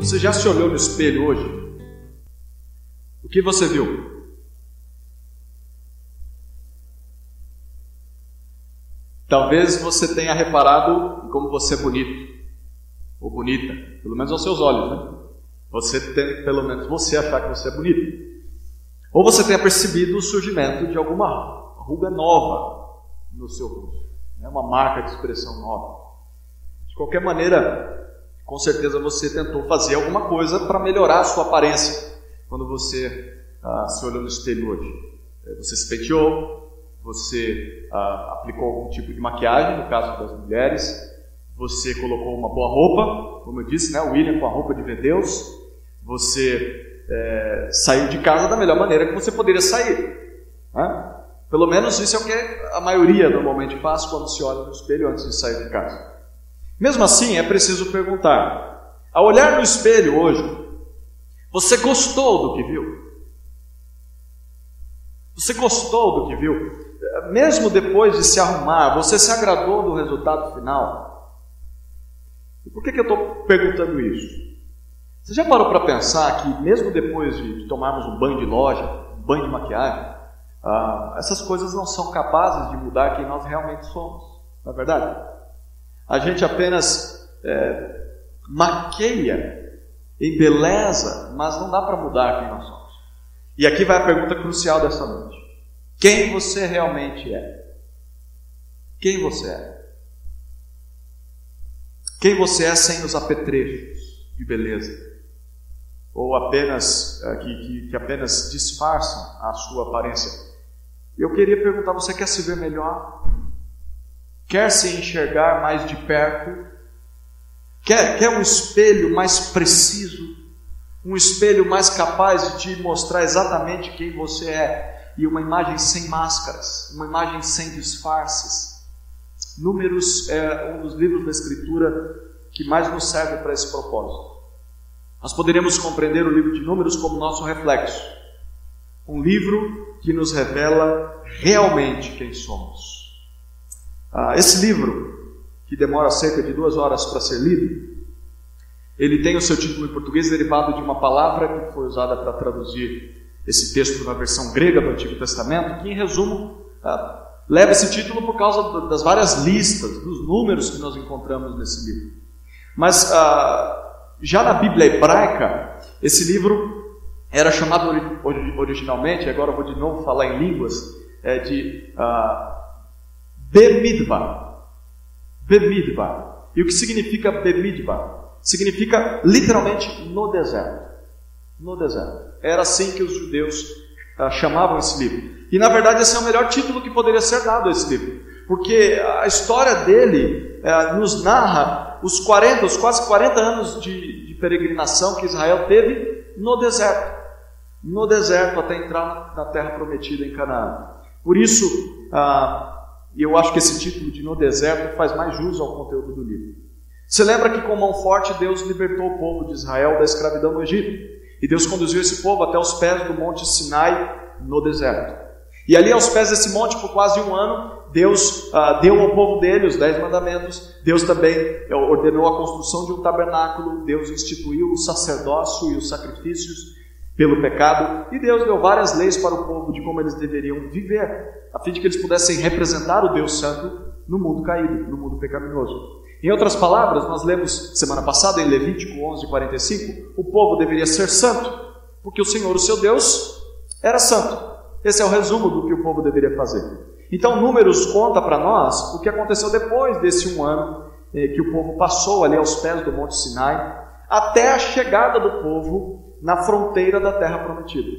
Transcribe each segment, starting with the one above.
Você já se olhou no espelho hoje? O que você viu? Talvez você tenha reparado como você é bonito ou bonita, pelo menos aos seus olhos, né? Você tem, pelo menos você achar que você é bonito. Ou você tenha percebido o surgimento de alguma ruga nova no seu rosto, né? uma marca de expressão nova. De qualquer maneira, com certeza você tentou fazer alguma coisa para melhorar a sua aparência quando você ah, se olhou no espelho hoje. É, você se penteou, você ah, aplicou algum tipo de maquiagem, no caso das mulheres, você colocou uma boa roupa, como eu disse, né, o William com a roupa de ver Deus, você é, saiu de casa da melhor maneira que você poderia sair. Né? Pelo menos isso é o que a maioria normalmente faz quando se olha no espelho antes de sair de casa. Mesmo assim, é preciso perguntar: ao olhar no espelho hoje, você gostou do que viu? Você gostou do que viu? mesmo depois de se arrumar, você se agradou do resultado final? E por que, que eu estou perguntando isso? Você já parou para pensar que, mesmo depois de tomarmos um banho de loja, um banho de maquiagem, ah, essas coisas não são capazes de mudar quem nós realmente somos, não é verdade? A gente apenas é, maqueia, embeleza, mas não dá para mudar quem nós somos. E aqui vai a pergunta crucial dessa noite. Quem você realmente é? Quem você é? Quem você é sem os apetrechos de beleza? Ou apenas eh, que, que, que apenas disfarçam a sua aparência? Eu queria perguntar: você quer se ver melhor? Quer se enxergar mais de perto? Quer, quer um espelho mais preciso? Um espelho mais capaz de te mostrar exatamente quem você é? e uma imagem sem máscaras, uma imagem sem disfarces. Números é um dos livros da Escritura que mais nos serve para esse propósito. Nós poderíamos compreender o livro de Números como nosso reflexo, um livro que nos revela realmente quem somos. Ah, esse livro, que demora cerca de duas horas para ser lido, ele tem o seu título em português derivado de uma palavra que foi usada para traduzir esse texto na versão grega do Antigo Testamento, que em resumo ah, leva esse título por causa das várias listas, dos números que nós encontramos nesse livro. Mas ah, já na Bíblia hebraica, esse livro era chamado originalmente, agora vou de novo falar em línguas, é de ah, Bemidbar. Bemidbar. E o que significa Bemidbar? Significa literalmente no deserto no deserto. Era assim que os judeus ah, chamavam esse livro. E na verdade esse é o melhor título que poderia ser dado a esse livro, porque a história dele eh, nos narra os 40, os quase 40 anos de, de, peregrinação que Israel teve no deserto, no deserto até entrar na, na terra prometida em Canaã. Por isso, ah, eu acho que esse título de No Deserto faz mais jus ao conteúdo do livro. Você lembra que com mão forte Deus libertou o povo de Israel da escravidão no Egito? E Deus conduziu esse povo até os pés do monte Sinai, no deserto. E ali, aos pés desse monte, por quase um ano, Deus ah, deu ao povo dele os dez mandamentos. Deus também eh, ordenou a construção de um tabernáculo. Deus instituiu o sacerdócio e os sacrifícios pelo pecado. E Deus deu várias leis para o povo de como eles deveriam viver, a fim de que eles pudessem representar o Deus Santo no mundo caído, no mundo pecaminoso. Em outras palavras, nós lemos semana passada em Levítico 11:45, o povo deveria ser santo, porque o Senhor, o seu Deus, era santo. Esse é o resumo do que o povo deveria fazer. Então, Números conta para nós o que aconteceu depois desse um ano eh, que o povo passou ali aos pés do Monte Sinai, até a chegada do povo na fronteira da terra prometida.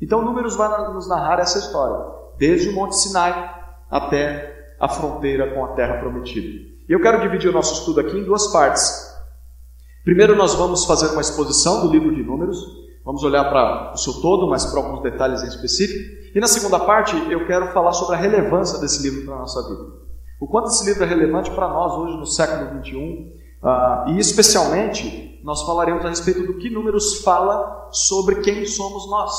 Então, Números vai nos narrar essa história, desde o Monte Sinai até a fronteira com a terra prometida. E eu quero dividir o nosso estudo aqui em duas partes. Primeiro, nós vamos fazer uma exposição do livro de Números, vamos olhar para o seu todo, mas para alguns detalhes em específico. E na segunda parte, eu quero falar sobre a relevância desse livro para a nossa vida. O quanto esse livro é relevante para nós hoje no século XXI, uh, ah, e especialmente nós falaremos a respeito do que Números fala sobre quem somos nós,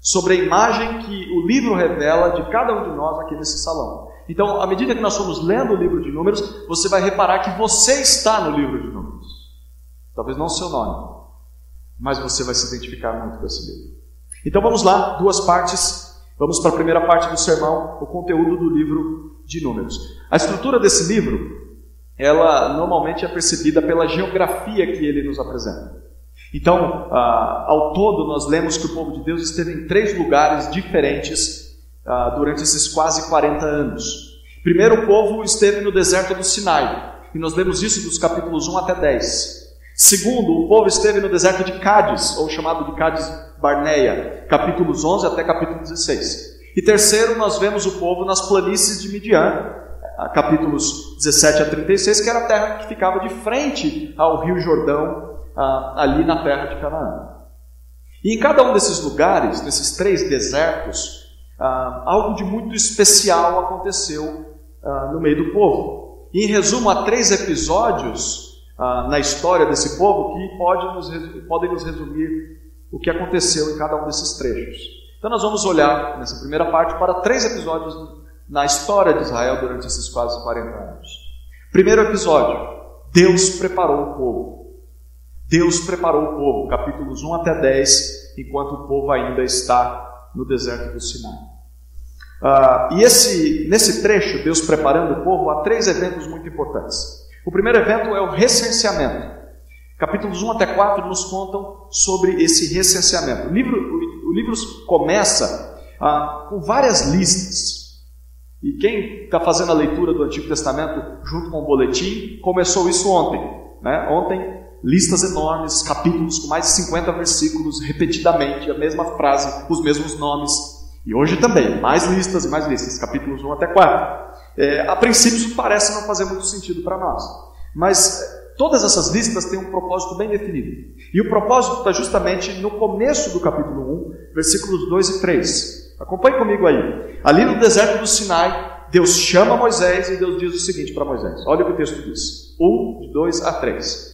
sobre a imagem que o livro revela de cada um de nós aqui nesse salão. Então, à medida que nós formos lendo o livro de Números, você vai reparar que você está no livro de Números. Talvez não o seu nome, mas você vai se identificar muito com esse livro. Então vamos lá, duas partes. Vamos para a primeira parte do sermão, o conteúdo do livro de Números. A estrutura desse livro, ela normalmente é percebida pela geografia que ele nos apresenta. Então, ah, ao todo, nós lemos que o povo de Deus esteve em três lugares diferentes ah, durante esses quase 40 anos. Primeiro, o povo esteve no deserto do Sinai, e nós lemos isso dos capítulos 1 até 10. Segundo, o povo esteve no deserto de Cádiz, ou chamado de Cádiz Barneia, capítulos 11 até capítulo 16. E terceiro, nós vemos o povo nas planícies de Midian, capítulos 17 a 36, que era a terra que ficava de frente ao Rio Jordão, ali na terra de Canaã. E em cada um desses lugares, nesses três desertos, algo de muito especial aconteceu no meio do povo. E em resumo, há três episódios na história desse povo que pode nos, podem nos resumir o que aconteceu em cada um desses trechos. Então, nós vamos olhar nessa primeira parte para três episódios na história de Israel durante esses quase 40 anos. Primeiro episódio: Deus preparou o povo. Deus preparou o povo, capítulos 1 até 10, enquanto o povo ainda está no deserto do Sinai. Uh, e esse, nesse trecho, Deus preparando o povo, há três eventos muito importantes. O primeiro evento é o recenseamento. Capítulos 1 até 4 nos contam sobre esse recenseamento. O livro, o, livro começa ah, com várias listas. E quem está fazendo a leitura do Antigo Testamento junto com o boletim, começou isso ontem. Né? Ontem, listas enormes, capítulos com mais de 50 versículos, repetidamente, a mesma frase, os mesmos nomes. E hoje também, mais listas e mais listas, capítulos 1 até 4. É, a princípio, isso parece não fazer muito sentido para nós. Mas é, todas essas listas têm um propósito bem definido. E o propósito está justamente no começo do capítulo 1, versículos 2 e 3. Acompanhe comigo aí. Ali no deserto do Sinai, Deus chama Moisés e Deus diz o seguinte para Moisés: olha o que o texto diz. 1, de 2 a 3.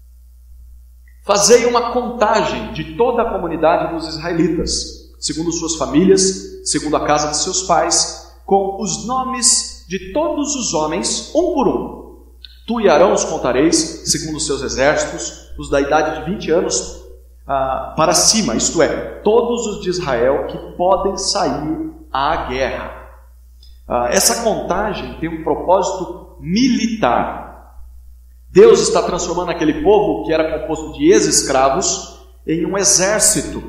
Fazei uma contagem de toda a comunidade dos israelitas, segundo suas famílias, segundo a casa de seus pais, com os nomes de todos os homens, um por um. Tu e Arão os contareis, segundo os seus exércitos, os da idade de 20 anos ah, para cima, isto é, todos os de Israel que podem sair à guerra. Ah, essa contagem tem um propósito militar. Deus está transformando aquele povo que era composto de ex-escravos em um exército.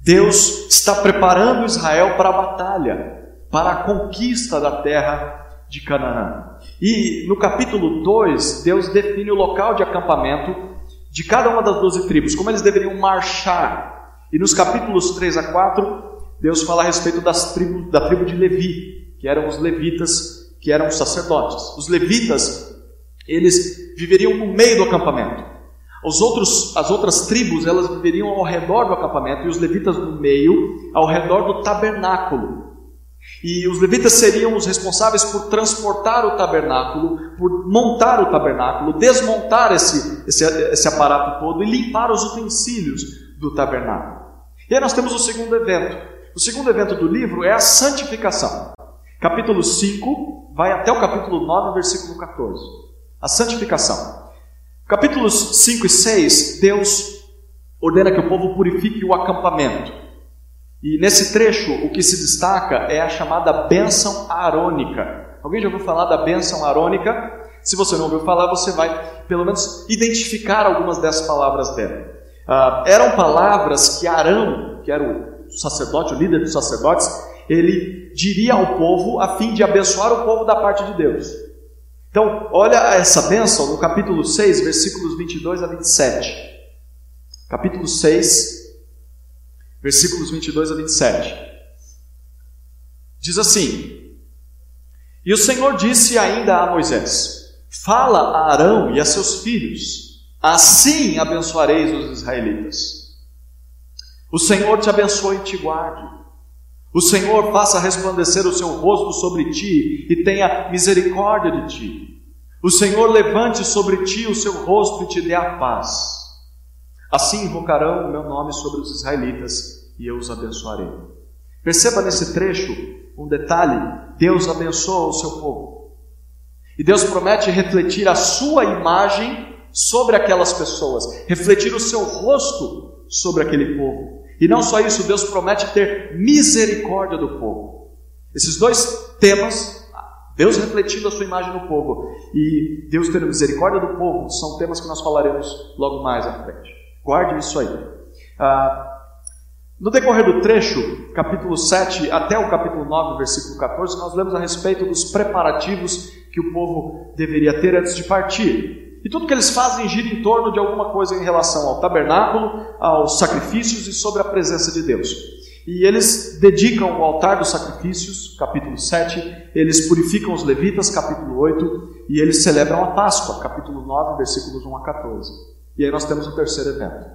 Deus está preparando Israel para a batalha para a conquista da terra de Canaã. E no capítulo 2, Deus define o local de acampamento de cada uma das doze tribos, como eles deveriam marchar. E nos capítulos 3 a 4, Deus fala a respeito das tribos, da tribo de Levi, que eram os levitas, que eram os sacerdotes. Os levitas, eles viveriam no meio do acampamento. Os outros, as outras tribos, elas viveriam ao redor do acampamento, e os levitas no meio, ao redor do tabernáculo. E os levitas seriam os responsáveis por transportar o tabernáculo, por montar o tabernáculo, desmontar esse, esse, esse aparato todo e limpar os utensílios do tabernáculo. E aí nós temos o segundo evento. O segundo evento do livro é a santificação. Capítulo 5 vai até o capítulo 9, versículo 14. A santificação. Capítulos 5 e 6, Deus ordena que o povo purifique o acampamento. E nesse trecho, o que se destaca é a chamada bênção arônica. Alguém já ouviu falar da bênção arônica? Se você não ouviu falar, você vai, pelo menos, identificar algumas dessas palavras dela. Ah, eram palavras que Arão, que era o sacerdote, o líder dos sacerdotes, ele diria ao povo a fim de abençoar o povo da parte de Deus. Então, olha essa bênção no capítulo 6, versículos 22 a 27. Capítulo 6, versículos 22 a 27. Diz assim: E o Senhor disse ainda a Moisés: Fala a Arão e a seus filhos, assim abençoareis os israelitas. O Senhor te abençoe e te guarde. O Senhor faça resplandecer o seu rosto sobre ti e tenha misericórdia de ti. O Senhor levante sobre ti o seu rosto e te dê a paz. Assim invocarão o meu nome sobre os israelitas e eu os abençoarei. Perceba nesse trecho um detalhe: Deus abençoa o seu povo. E Deus promete refletir a sua imagem sobre aquelas pessoas, refletir o seu rosto sobre aquele povo. E não só isso, Deus promete ter misericórdia do povo. Esses dois temas, Deus refletindo a sua imagem no povo e Deus tendo misericórdia do povo, são temas que nós falaremos logo mais à frente. Guarde isso aí. Ah, no decorrer do trecho, capítulo 7 até o capítulo 9, versículo 14, nós lemos a respeito dos preparativos que o povo deveria ter antes de partir. E tudo que eles fazem gira em torno de alguma coisa em relação ao tabernáculo, aos sacrifícios e sobre a presença de Deus. E eles dedicam o altar dos sacrifícios, capítulo 7, eles purificam os levitas, capítulo 8, e eles celebram a Páscoa, capítulo 9, versículos 1 a 14. E aí nós temos o terceiro evento.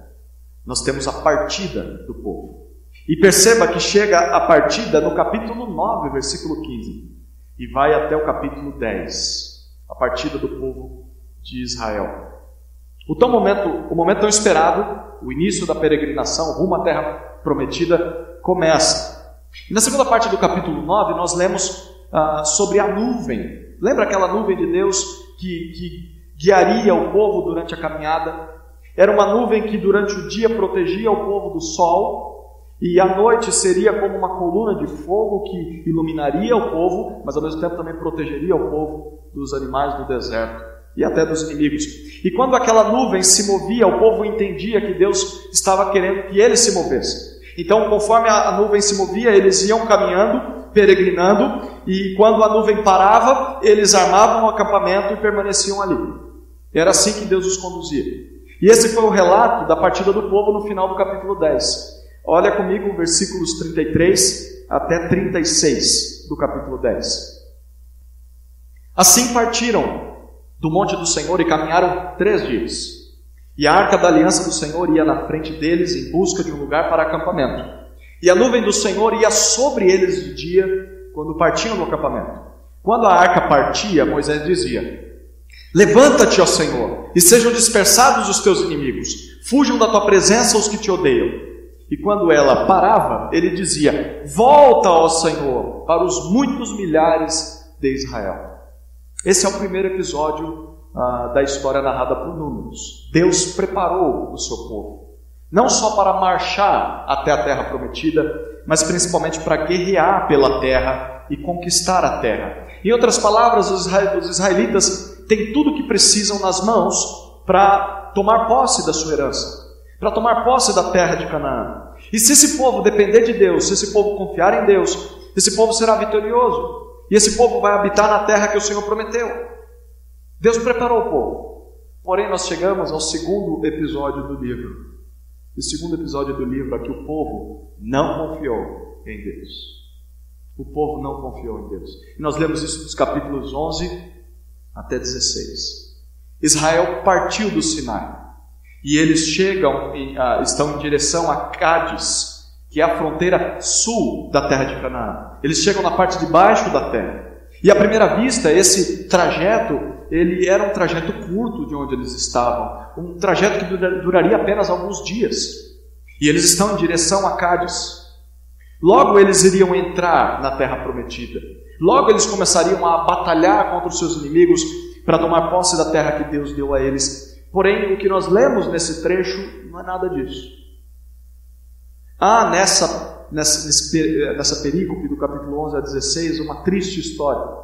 Nós temos a partida do povo. E perceba que chega a partida no capítulo 9, versículo 15, e vai até o capítulo 10, a partida do povo de Israel. O, tão momento, o momento tão esperado, o início da peregrinação rumo à terra prometida, começa. E na segunda parte do capítulo 9, nós lemos ah, sobre a nuvem. Lembra aquela nuvem de Deus que, que guiaria o povo durante a caminhada? Era uma nuvem que durante o dia protegia o povo do sol, e à noite seria como uma coluna de fogo que iluminaria o povo, mas ao mesmo tempo também protegeria o povo dos animais do deserto e até dos inimigos. E quando aquela nuvem se movia, o povo entendia que Deus estava querendo que ele se movesse. Então, conforme a nuvem se movia, eles iam caminhando, peregrinando, e quando a nuvem parava, eles armavam o acampamento e permaneciam ali. Era assim que Deus os conduzia. E esse foi o relato da partida do povo no final do capítulo 10. Olha comigo versículos 33 até 36 do capítulo 10. Assim partiram do monte do Senhor e caminharam três dias. E a arca da aliança do Senhor ia na frente deles em busca de um lugar para acampamento. E a nuvem do Senhor ia sobre eles de dia quando partiam do acampamento. Quando a arca partia, Moisés dizia: Levanta-te, ó Senhor, e sejam dispersados os teus inimigos, fujam da tua presença os que te odeiam. E quando ela parava, ele dizia: Volta, ó Senhor, para os muitos milhares de Israel. Esse é o primeiro episódio ah, da história narrada por Números. Deus preparou o seu povo, não só para marchar até a terra prometida, mas principalmente para guerrear pela terra e conquistar a terra. Em outras palavras, os israelitas têm tudo o que precisam nas mãos para tomar posse da sua herança, para tomar posse da terra de Canaã. E se esse povo depender de Deus, se esse povo confiar em Deus, esse povo será vitorioso. E esse povo vai habitar na terra que o Senhor prometeu. Deus preparou o povo. Porém, nós chegamos ao segundo episódio do livro. O segundo episódio do livro é que o povo não confiou em Deus. O povo não confiou em Deus. E nós lemos isso nos capítulos 11 até 16. Israel partiu do Sinai e eles chegam, uh, estão em direção a Cádiz, que é a fronteira sul da terra de Canaã. Eles chegam na parte de baixo da terra. E à primeira vista, esse trajeto, ele era um trajeto curto de onde eles estavam, um trajeto que duraria apenas alguns dias. E eles estão em direção a Cádiz. Logo eles iriam entrar na terra prometida. Logo eles começariam a batalhar contra os seus inimigos para tomar posse da terra que Deus deu a eles. Porém, o que nós lemos nesse trecho não é nada disso. Há nessa, nessa, nessa perícope do capítulo 11 a 16 uma triste história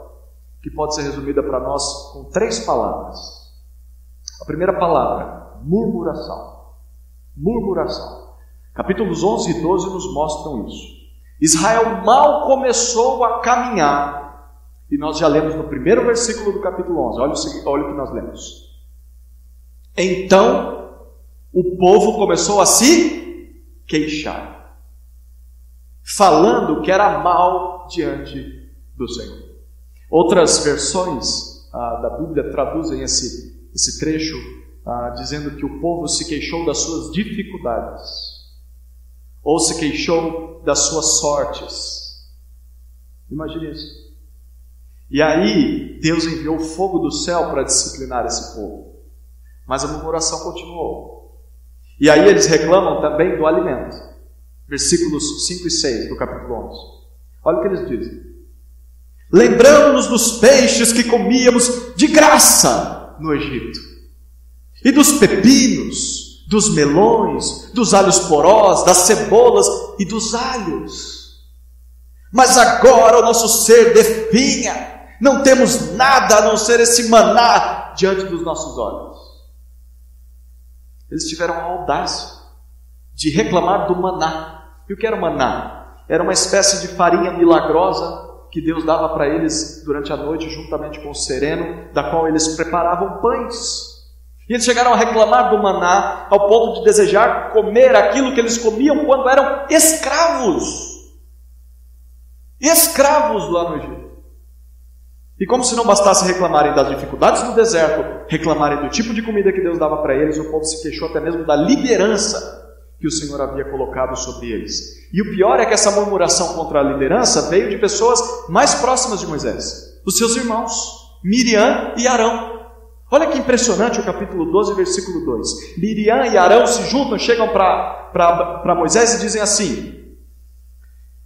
que pode ser resumida para nós com três palavras. A primeira palavra, murmuração. Murmuração. Capítulos 11 e 12 nos mostram isso. Israel mal começou a caminhar, e nós já lemos no primeiro versículo do capítulo 11, olha o, olha o que nós lemos. Então o povo começou a se queixar, falando que era mal diante do Senhor. Outras versões ah, da Bíblia traduzem esse, esse trecho ah, dizendo que o povo se queixou das suas dificuldades ou se queixou das suas sortes. Imagine isso. E aí, Deus enviou fogo do céu para disciplinar esse povo. Mas a murmuração continuou. E aí eles reclamam também do alimento. Versículos 5 e 6 do capítulo 11. Olha o que eles dizem. Lembramos-nos dos peixes que comíamos de graça no Egito, e dos pepinos, dos melões, dos alhos porós, das cebolas e dos alhos. Mas agora o nosso ser definha, não temos nada a não ser esse maná diante dos nossos olhos. Eles tiveram a audácia de reclamar do maná. E o que era o maná? Era uma espécie de farinha milagrosa que Deus dava para eles durante a noite, juntamente com o sereno, da qual eles preparavam pães. E eles chegaram a reclamar do maná ao ponto de desejar comer aquilo que eles comiam quando eram escravos. Escravos lá no Egito. E como se não bastasse reclamarem das dificuldades do deserto, reclamarem do tipo de comida que Deus dava para eles, o povo se queixou até mesmo da liderança que o Senhor havia colocado sobre eles. E o pior é que essa murmuração contra a liderança veio de pessoas mais próximas de Moisés, os seus irmãos, Miriam e Arão. Olha que impressionante o capítulo 12, versículo 2. Miriam e Arão se juntam, chegam para Moisés e dizem assim: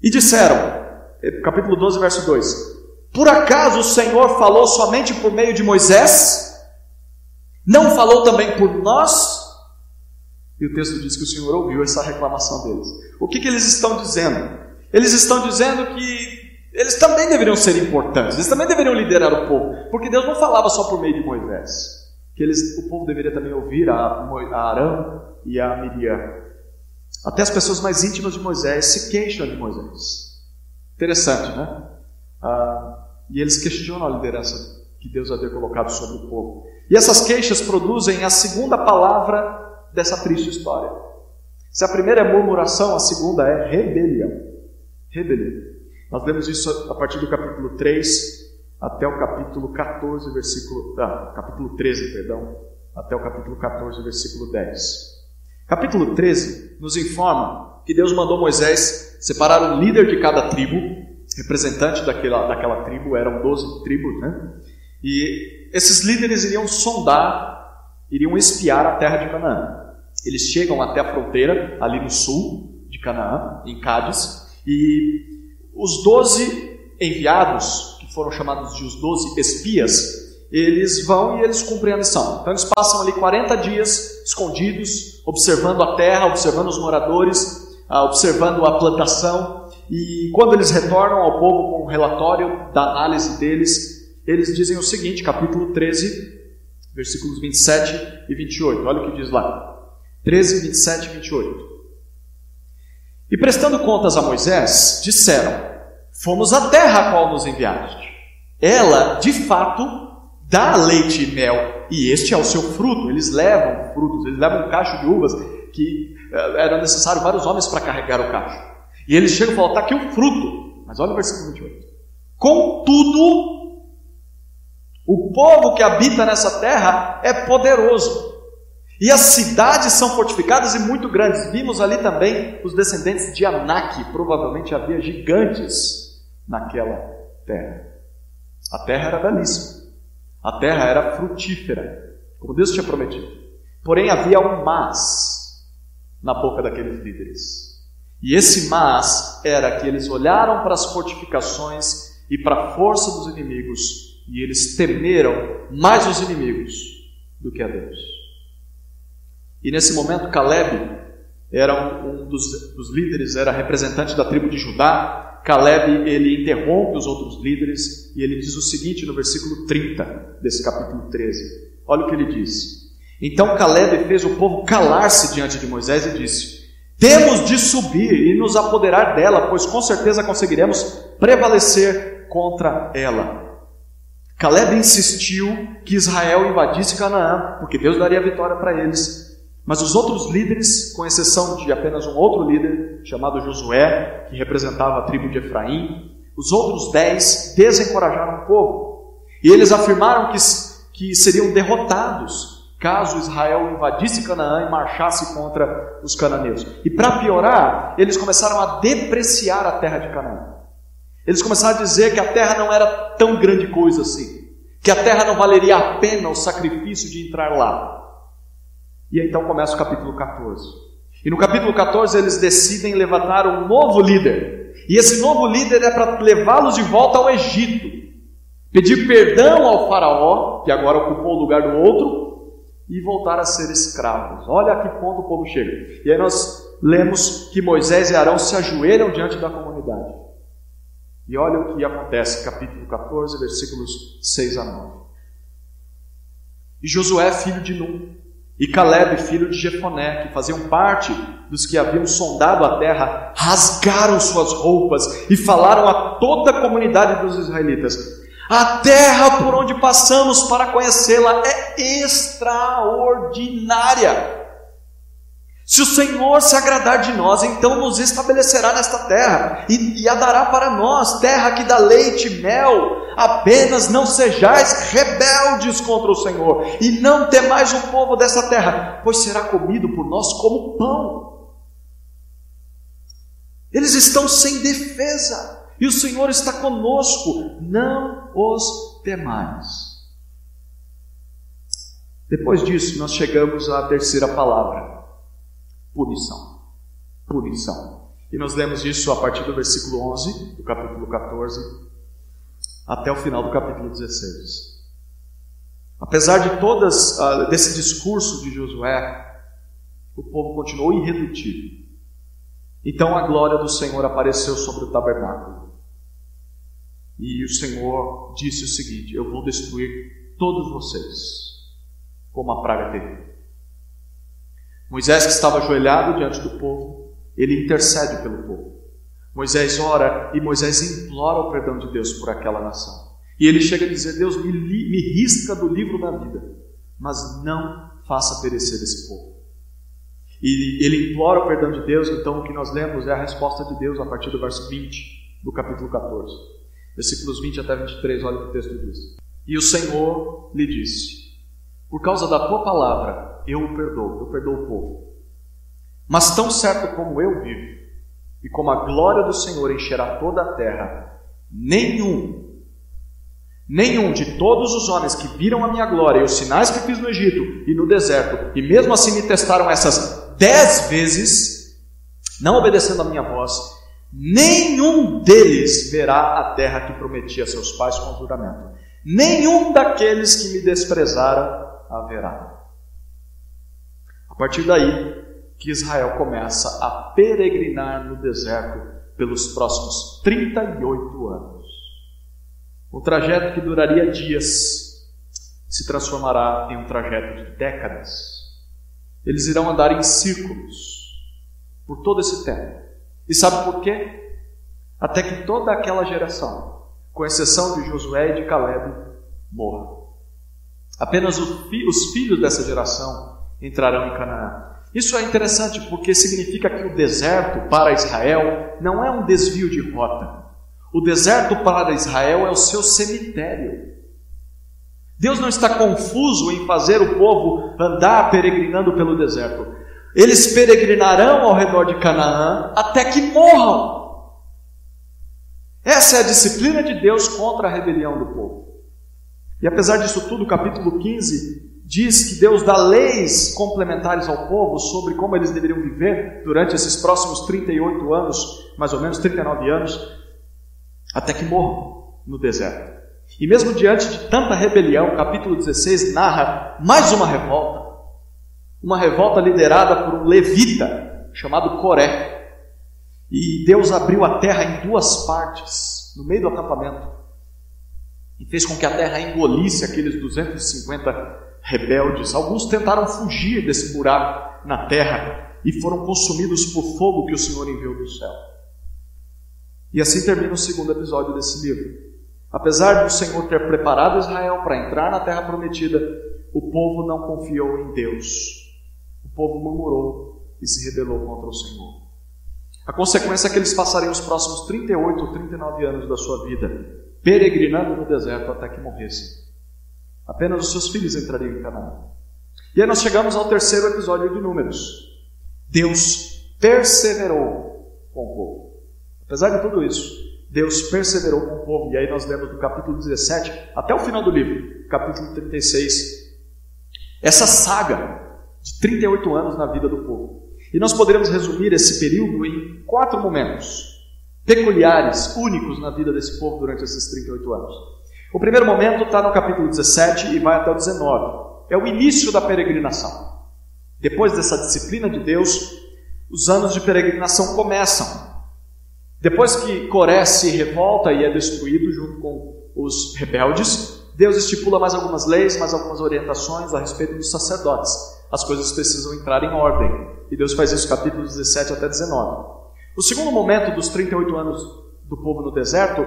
E disseram, eh, capítulo 12, verso 2: por acaso o Senhor falou somente por meio de Moisés? Não falou também por nós? E o texto diz que o Senhor ouviu essa reclamação deles. O que, que eles estão dizendo? Eles estão dizendo que eles também deveriam ser importantes, eles também deveriam liderar o povo, porque Deus não falava só por meio de Moisés, que eles, o povo deveria também ouvir a, a Arão e a Miriam. Até as pessoas mais íntimas de Moisés se queixam de Moisés. Interessante, né? Ah, e eles questionam a liderança que Deus havia colocado sobre o povo. E essas queixas produzem a segunda palavra dessa triste história. Se a primeira é murmuração, a segunda é rebelião. Rebelião. Nós vemos isso a partir do capítulo 3 até o capítulo 14, versículo. Ah, capítulo 13, perdão, até o capítulo 14, versículo 10. Capítulo 13 nos informa que Deus mandou Moisés separar um líder de cada tribo representante daquela, daquela tribo, eram 12 tribos, né? E esses líderes iriam sondar, iriam espiar a terra de Canaã. Eles chegam até a fronteira, ali no sul de Canaã, em Cádiz, e os 12 enviados, que foram chamados de os 12 espias, eles vão e eles cumprem a missão. Então eles passam ali 40 dias escondidos, observando a terra, observando os moradores, ah, observando a plantação, e quando eles retornam ao povo com o um relatório da análise deles, eles dizem o seguinte, capítulo 13, versículos 27 e 28. Olha o que diz lá. 13, 27 e 28. E prestando contas a Moisés, disseram: Fomos à terra a qual nos enviaste. Ela, de fato, dá leite e mel, e este é o seu fruto. Eles levam frutos, eles levam um cacho de uvas que eh, era necessário vários homens para carregar o cacho. E eles chegam a falar, está aqui o fruto. Mas olha o versículo 28. Contudo, o povo que habita nessa terra é poderoso. E as cidades são fortificadas e muito grandes. Vimos ali também os descendentes de Anak. Provavelmente havia gigantes naquela terra. A terra era belíssima. A terra era frutífera, como Deus tinha prometido. Porém, havia um mas na boca daqueles líderes. E esse mas era que eles olharam para as fortificações e para a força dos inimigos e eles temeram mais os inimigos do que a Deus. E nesse momento Caleb era um dos, dos líderes, era representante da tribo de Judá. Caleb ele interrompe os outros líderes e ele diz o seguinte no versículo 30 desse capítulo 13. Olha o que ele diz. Então Caleb fez o povo calar-se diante de Moisés e disse: temos de subir e nos apoderar dela, pois com certeza conseguiremos prevalecer contra ela. Caleb insistiu que Israel invadisse Canaã, porque Deus daria vitória para eles. Mas os outros líderes, com exceção de apenas um outro líder, chamado Josué, que representava a tribo de Efraim, os outros dez desencorajaram o povo. E eles afirmaram que, que seriam derrotados caso Israel invadisse Canaã e marchasse contra os cananeus. E para piorar, eles começaram a depreciar a terra de Canaã. Eles começaram a dizer que a terra não era tão grande coisa assim, que a terra não valeria a pena o sacrifício de entrar lá. E então começa o capítulo 14. E no capítulo 14 eles decidem levantar um novo líder. E esse novo líder é para levá-los de volta ao Egito. Pedir perdão ao faraó, que agora ocupou o lugar do outro, e voltar a ser escravos. Olha a que ponto o povo chega. E aí nós lemos que Moisés e Arão se ajoelham diante da comunidade. E olha o que acontece, capítulo 14, versículos 6 a 9. E Josué, filho de Num, e Caleb, filho de Jefoné, que faziam parte dos que haviam sondado a terra, rasgaram suas roupas e falaram a toda a comunidade dos israelitas: A terra por onde passamos para conhecê-la é extraordinária. Se o Senhor se agradar de nós, então nos estabelecerá nesta terra e, e a dará para nós, terra que dá leite e mel. Apenas não sejais rebeldes contra o Senhor e não temais o povo dessa terra, pois será comido por nós como pão. Eles estão sem defesa e o Senhor está conosco, não os temais. Depois disso, nós chegamos à terceira palavra punição. Punição. E nós lemos isso a partir do versículo 11, do capítulo 14, até o final do capítulo 16. Apesar de todas uh, desse discurso de Josué, o povo continuou irredutível. Então a glória do Senhor apareceu sobre o tabernáculo. E o Senhor disse o seguinte: Eu vou destruir todos vocês, como a praga terrível. Moisés, que estava ajoelhado diante do povo, ele intercede pelo povo. Moisés ora e Moisés implora o perdão de Deus por aquela nação. E ele chega a dizer: Deus, me, me risca do livro da vida, mas não faça perecer esse povo. E ele implora o perdão de Deus, então o que nós lemos é a resposta de Deus a partir do verso 20 do capítulo 14. Versículos 20 até 23, olha o que o texto diz. E o Senhor lhe disse: Por causa da tua palavra, eu o perdoo, eu perdoo o povo. Mas tão certo como eu vivo, e como a glória do Senhor encherá toda a terra, nenhum, nenhum de todos os homens que viram a minha glória e os sinais que fiz no Egito e no deserto, e mesmo assim me testaram essas dez vezes, não obedecendo a minha voz, nenhum deles verá a terra que prometi a seus pais com juramento. Nenhum daqueles que me desprezaram haverá partir daí que Israel começa a peregrinar no deserto pelos próximos 38 anos. Um trajeto que duraria dias se transformará em um trajeto de décadas. Eles irão andar em círculos por todo esse tempo. E sabe por quê? Até que toda aquela geração, com exceção de Josué e de Caleb, morra. Apenas os filhos dessa geração entrarão em Canaã. Isso é interessante porque significa que o deserto para Israel não é um desvio de rota. O deserto para Israel é o seu cemitério. Deus não está confuso em fazer o povo andar peregrinando pelo deserto. Eles peregrinarão ao redor de Canaã até que morram. Essa é a disciplina de Deus contra a rebelião do povo. E apesar disso tudo, o capítulo 15 diz que Deus dá leis complementares ao povo sobre como eles deveriam viver durante esses próximos 38 anos, mais ou menos 39 anos, até que morram no deserto. E mesmo diante de tanta rebelião, o capítulo 16 narra mais uma revolta. Uma revolta liderada por um levita chamado Coré. E Deus abriu a terra em duas partes, no meio do acampamento, e fez com que a terra engolisse aqueles 250 rebeldes. Alguns tentaram fugir desse buraco na terra e foram consumidos por fogo que o Senhor enviou do céu. E assim termina o segundo episódio desse livro. Apesar do Senhor ter preparado Israel para entrar na terra prometida, o povo não confiou em Deus. O povo murmurou e se rebelou contra o Senhor. A consequência é que eles passariam os próximos 38 ou 39 anos da sua vida peregrinando no deserto até que morressem. Apenas os seus filhos entrariam em Canaã. E aí nós chegamos ao terceiro episódio de Números. Deus perseverou com o povo. Apesar de tudo isso, Deus perseverou com o povo. E aí nós lemos do capítulo 17 até o final do livro, capítulo 36. Essa saga de 38 anos na vida do povo. E nós poderemos resumir esse período em quatro momentos peculiares, únicos na vida desse povo durante esses 38 anos. O primeiro momento está no capítulo 17 e vai até o 19. É o início da peregrinação. Depois dessa disciplina de Deus, os anos de peregrinação começam. Depois que Coré se revolta e é destruído junto com os rebeldes, Deus estipula mais algumas leis, mais algumas orientações a respeito dos sacerdotes. As coisas precisam entrar em ordem. E Deus faz isso capítulos 17 até 19. O segundo momento dos 38 anos do povo no deserto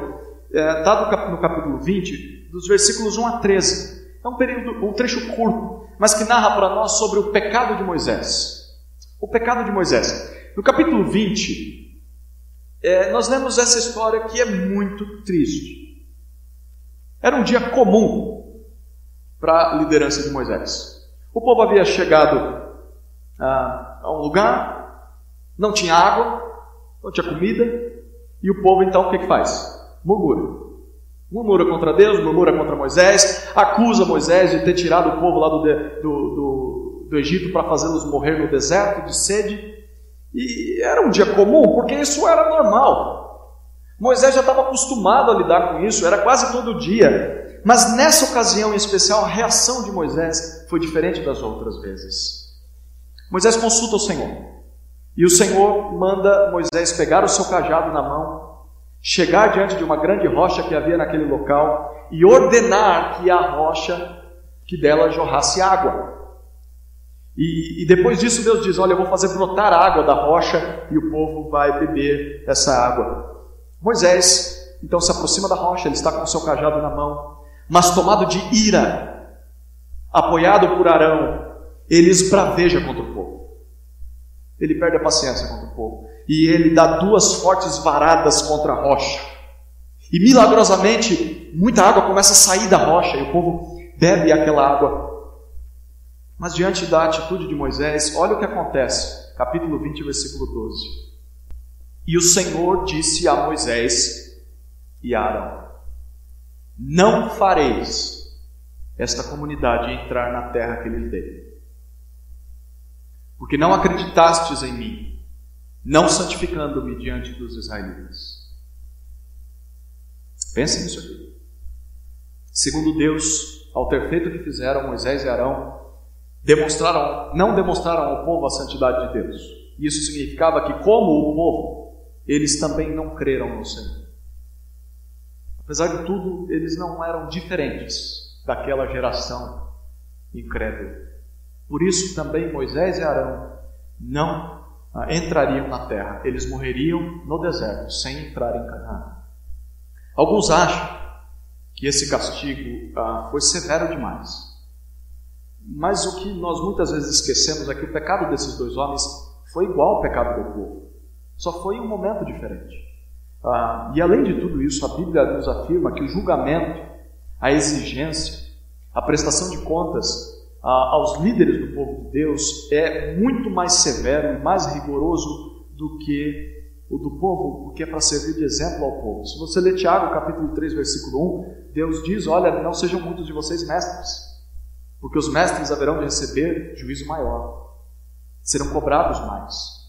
é, no capítulo 20, dos versículos 1 a 13. É um período, um trecho curto, mas que narra para nós sobre o pecado de Moisés. O pecado de Moisés. No capítulo 20, é, nós lemos essa história que é muito triste. Era um dia comum para a liderança de Moisés. O povo havia chegado ah, a um lugar, não tinha água, não tinha comida, e o povo então o que, que faz? Murmura. Murmura contra Deus, murmura contra Moisés, acusa Moisés de ter tirado o povo lá do, do, do, do Egito para fazê-los morrer no deserto de sede. E era um dia comum, porque isso era normal. Moisés já estava acostumado a lidar com isso, era quase todo dia. Mas nessa ocasião em especial, a reação de Moisés foi diferente das outras vezes. Moisés consulta o Senhor. E o Senhor manda Moisés pegar o seu cajado na mão, chegar diante de uma grande rocha que havia naquele local e ordenar que a rocha, que dela jorrasse água. E, e, depois disso Deus diz: Olha, eu vou fazer brotar água da rocha e o povo vai beber essa água. Moisés então se aproxima da rocha, ele está com o seu cajado na mão, mas tomado de ira, apoiado por Arão, ele esbraveja contra o povo ele perde a paciência contra o povo. E ele dá duas fortes varadas contra a rocha. E milagrosamente, muita água começa a sair da rocha e o povo bebe aquela água. Mas diante da atitude de Moisés, olha o que acontece. Capítulo 20, versículo 12. E o Senhor disse a Moisés e a Arão: Não fareis esta comunidade entrar na terra que lhes dei porque não acreditastes em mim, não santificando-me diante dos israelitas. Pensem nisso aqui. Segundo Deus, ao ter feito o que fizeram Moisés e Arão, demonstraram, não demonstraram ao povo a santidade de Deus. Isso significava que, como o povo, eles também não creram no Senhor. Apesar de tudo, eles não eram diferentes daquela geração incrédula. Por isso também Moisés e Arão não entrariam na terra, eles morreriam no deserto, sem entrar em Canaã. Alguns acham que esse castigo ah, foi severo demais. Mas o que nós muitas vezes esquecemos é que o pecado desses dois homens foi igual ao pecado do povo, só foi um momento diferente. Ah, e além de tudo isso, a Bíblia nos afirma que o julgamento, a exigência, a prestação de contas aos líderes do povo de Deus é muito mais severo e mais rigoroso do que o do povo, porque é para servir de exemplo ao povo. Se você ler Tiago, capítulo 3, versículo 1, Deus diz: Olha, não sejam muitos de vocês mestres, porque os mestres haverão de receber juízo maior, serão cobrados mais.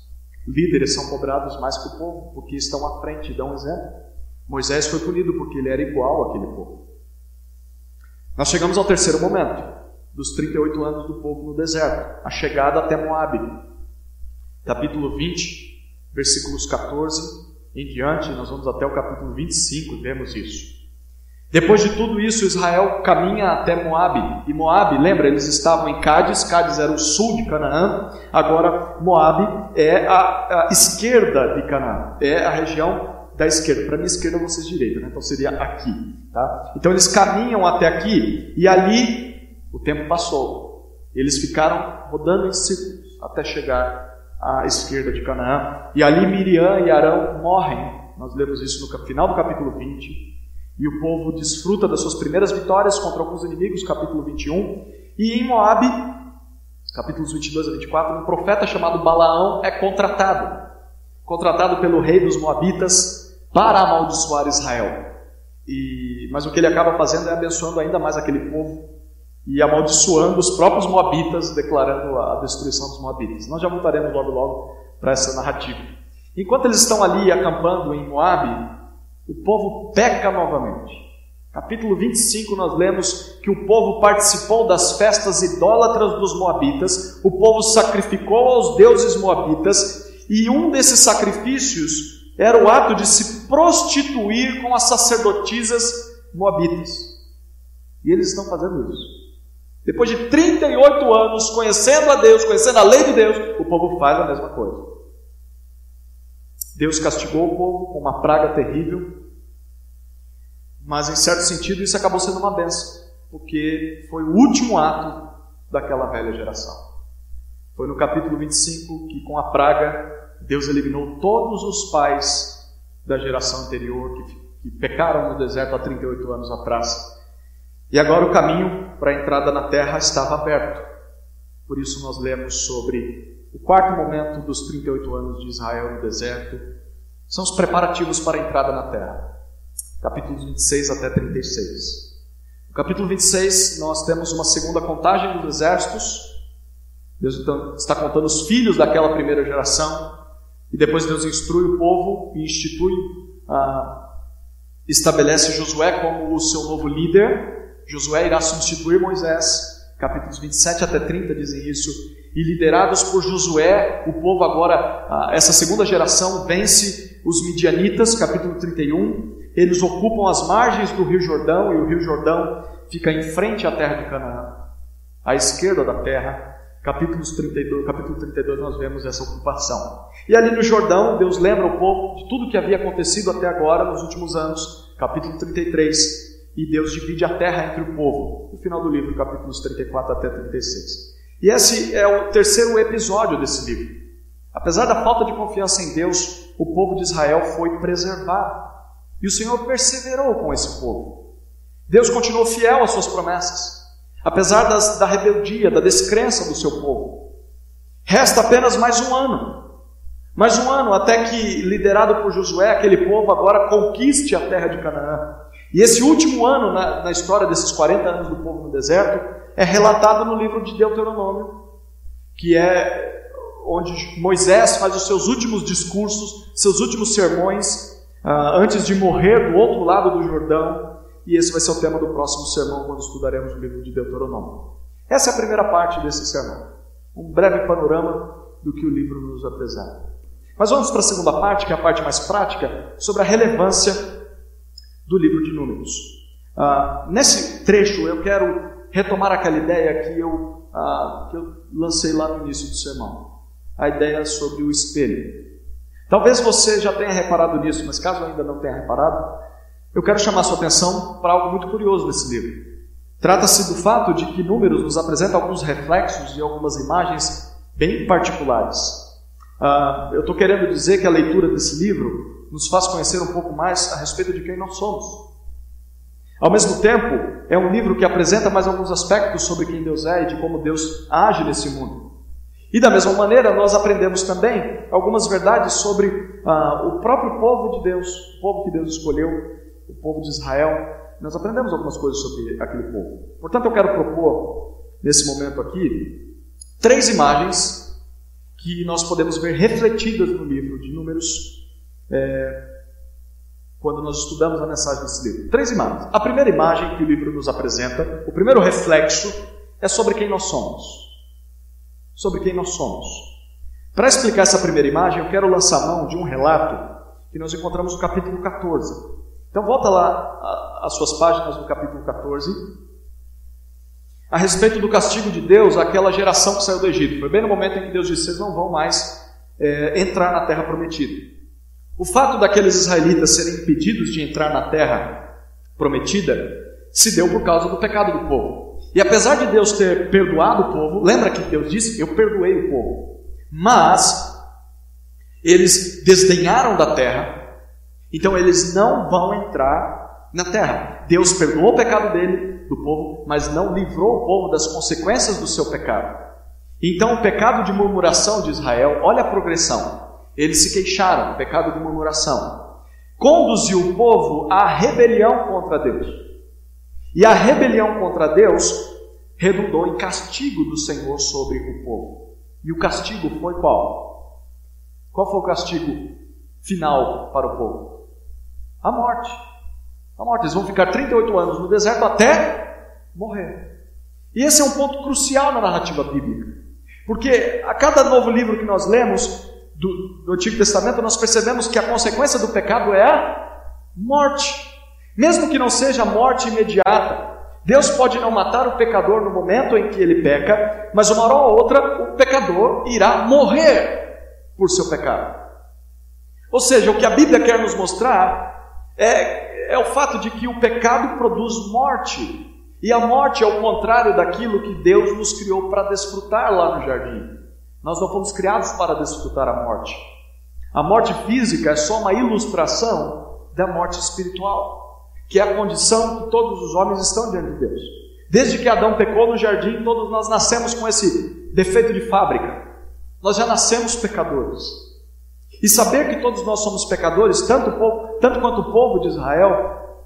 Líderes são cobrados mais que o povo, porque estão à frente e dão exemplo. Moisés foi punido porque ele era igual àquele povo. Nós chegamos ao terceiro momento dos 38 anos do povo no deserto, a chegada até Moabe. Capítulo 20, versículos 14 em diante, nós vamos até o capítulo 25 vemos isso. Depois de tudo isso, Israel caminha até Moabe. E Moabe, lembra, eles estavam em Cádiz, Cádiz era o sul de Canaã, agora Moabe é a, a esquerda de Canaã, é a região da esquerda. Para mim, esquerda vocês direita, né? então seria aqui. Tá? Então eles caminham até aqui e ali o tempo passou. Eles ficaram rodando em círculos até chegar à esquerda de Canaã. E ali Miriam e Arão morrem. Nós lemos isso no final do capítulo 20. E o povo desfruta das suas primeiras vitórias contra alguns inimigos, capítulo 21. E em Moabe, capítulos 22 a 24, um profeta chamado Balaão é contratado. Contratado pelo rei dos Moabitas para amaldiçoar Israel. E, mas o que ele acaba fazendo é abençoando ainda mais aquele povo e amaldiçoando os próprios Moabitas, declarando a destruição dos Moabitas. Nós já voltaremos logo logo para essa narrativa. Enquanto eles estão ali acampando em Moabe, o povo peca novamente. Capítulo 25, nós lemos que o povo participou das festas idólatras dos Moabitas, o povo sacrificou aos deuses Moabitas, e um desses sacrifícios era o ato de se prostituir com as sacerdotisas Moabitas. E eles estão fazendo isso. Depois de 38 anos conhecendo a Deus, conhecendo a lei de Deus, o povo faz a mesma coisa. Deus castigou o povo com uma praga terrível, mas em certo sentido isso acabou sendo uma benção, porque foi o último ato daquela velha geração. Foi no capítulo 25 que, com a praga, Deus eliminou todos os pais da geração anterior que, que pecaram no deserto há 38 anos atrás. E agora o caminho para a entrada na terra estava aberto. Por isso nós lemos sobre o quarto momento dos 38 anos de Israel no deserto. São os preparativos para a entrada na terra capítulos 26 até 36. No capítulo 26, nós temos uma segunda contagem dos exércitos. Deus então está contando os filhos daquela primeira geração. E depois Deus instrui o povo e institui, ah, estabelece Josué como o seu novo líder. Josué irá substituir Moisés. Capítulos 27 até 30 dizem isso. E liderados por Josué, o povo agora, ah, essa segunda geração, vence os midianitas. Capítulo 31. Eles ocupam as margens do Rio Jordão e o Rio Jordão fica em frente à terra de Canaã, à esquerda da terra. Capítulos 32, capítulo 32 nós vemos essa ocupação. E ali no Jordão, Deus lembra o povo de tudo que havia acontecido até agora nos últimos anos. Capítulo 33. E Deus divide a terra entre o povo. No final do livro, capítulos 34 até 36. E esse é o terceiro episódio desse livro. Apesar da falta de confiança em Deus, o povo de Israel foi preservado. E o Senhor perseverou com esse povo. Deus continuou fiel às suas promessas, apesar das, da rebeldia, da descrença do seu povo. Resta apenas mais um ano. Mais um ano até que, liderado por Josué, aquele povo agora conquiste a terra de Canaã. E esse último ano na, na história desses 40 anos do povo no deserto é relatado no livro de Deuteronômio, que é onde Moisés faz os seus últimos discursos, seus últimos sermões uh, antes de morrer do outro lado do Jordão, e esse vai ser o tema do próximo sermão, quando estudaremos o livro de Deuteronômio. Essa é a primeira parte desse sermão, um breve panorama do que o livro nos apresenta. Mas vamos para a segunda parte, que é a parte mais prática, sobre a relevância do livro de Números. Uh, nesse trecho, eu quero retomar aquela ideia que eu, uh, que eu lancei lá no início do sermão, a ideia sobre o espelho. Talvez você já tenha reparado nisso, mas caso ainda não tenha reparado, eu quero chamar sua atenção para algo muito curioso nesse livro. Trata-se do fato de que Números nos apresenta alguns reflexos e algumas imagens bem particulares. Uh, eu estou querendo dizer que a leitura desse livro nos faz conhecer um pouco mais a respeito de quem nós somos. Ao mesmo tempo, é um livro que apresenta mais alguns aspectos sobre quem Deus é e de como Deus age nesse mundo. E da mesma maneira, nós aprendemos também algumas verdades sobre ah, o próprio povo de Deus, o povo que Deus escolheu, o povo de Israel. Nós aprendemos algumas coisas sobre aquele povo. Portanto, eu quero propor, nesse momento aqui, três imagens que nós podemos ver refletidas no livro de Números, é, quando nós estudamos a mensagem desse livro. Três imagens. A primeira imagem que o livro nos apresenta, o primeiro reflexo, é sobre quem nós somos sobre quem nós somos. Para explicar essa primeira imagem, eu quero lançar mão de um relato que nós encontramos no capítulo 14. Então, volta lá às suas páginas do capítulo 14, a respeito do castigo de Deus àquela geração que saiu do Egito. Foi bem no momento em que Deus disse: vocês não vão mais é, entrar na terra prometida. O fato daqueles israelitas serem impedidos de entrar na terra prometida se deu por causa do pecado do povo. E apesar de Deus ter perdoado o povo, lembra que Deus disse: Eu perdoei o povo. Mas eles desdenharam da terra, então eles não vão entrar na terra. Deus perdoou o pecado dele, do povo, mas não livrou o povo das consequências do seu pecado. Então o pecado de murmuração de Israel, olha a progressão. Eles se queixaram, pecado de murmuração. Conduziu o povo à rebelião contra Deus. E a rebelião contra Deus redundou em castigo do Senhor sobre o povo. E o castigo foi qual? Qual foi o castigo final para o povo? A morte. A morte. Eles vão ficar 38 anos no deserto até morrer. E esse é um ponto crucial na narrativa bíblica. Porque a cada novo livro que nós lemos do, do Antigo Testamento, nós percebemos que a consequência do pecado é a morte. Mesmo que não seja morte imediata, Deus pode não matar o pecador no momento em que ele peca, mas uma hora ou outra o pecador irá morrer por seu pecado. Ou seja, o que a Bíblia quer nos mostrar é, é o fato de que o pecado produz morte. E a morte é o contrário daquilo que Deus nos criou para desfrutar lá no jardim. Nós não fomos criados para desfrutar a morte. A morte física é só uma ilustração da morte espiritual que é a condição que todos os homens estão diante de Deus. Desde que Adão pecou no jardim, todos nós nascemos com esse defeito de fábrica. Nós já nascemos pecadores. E saber que todos nós somos pecadores, tanto, povo, tanto quanto o povo de Israel,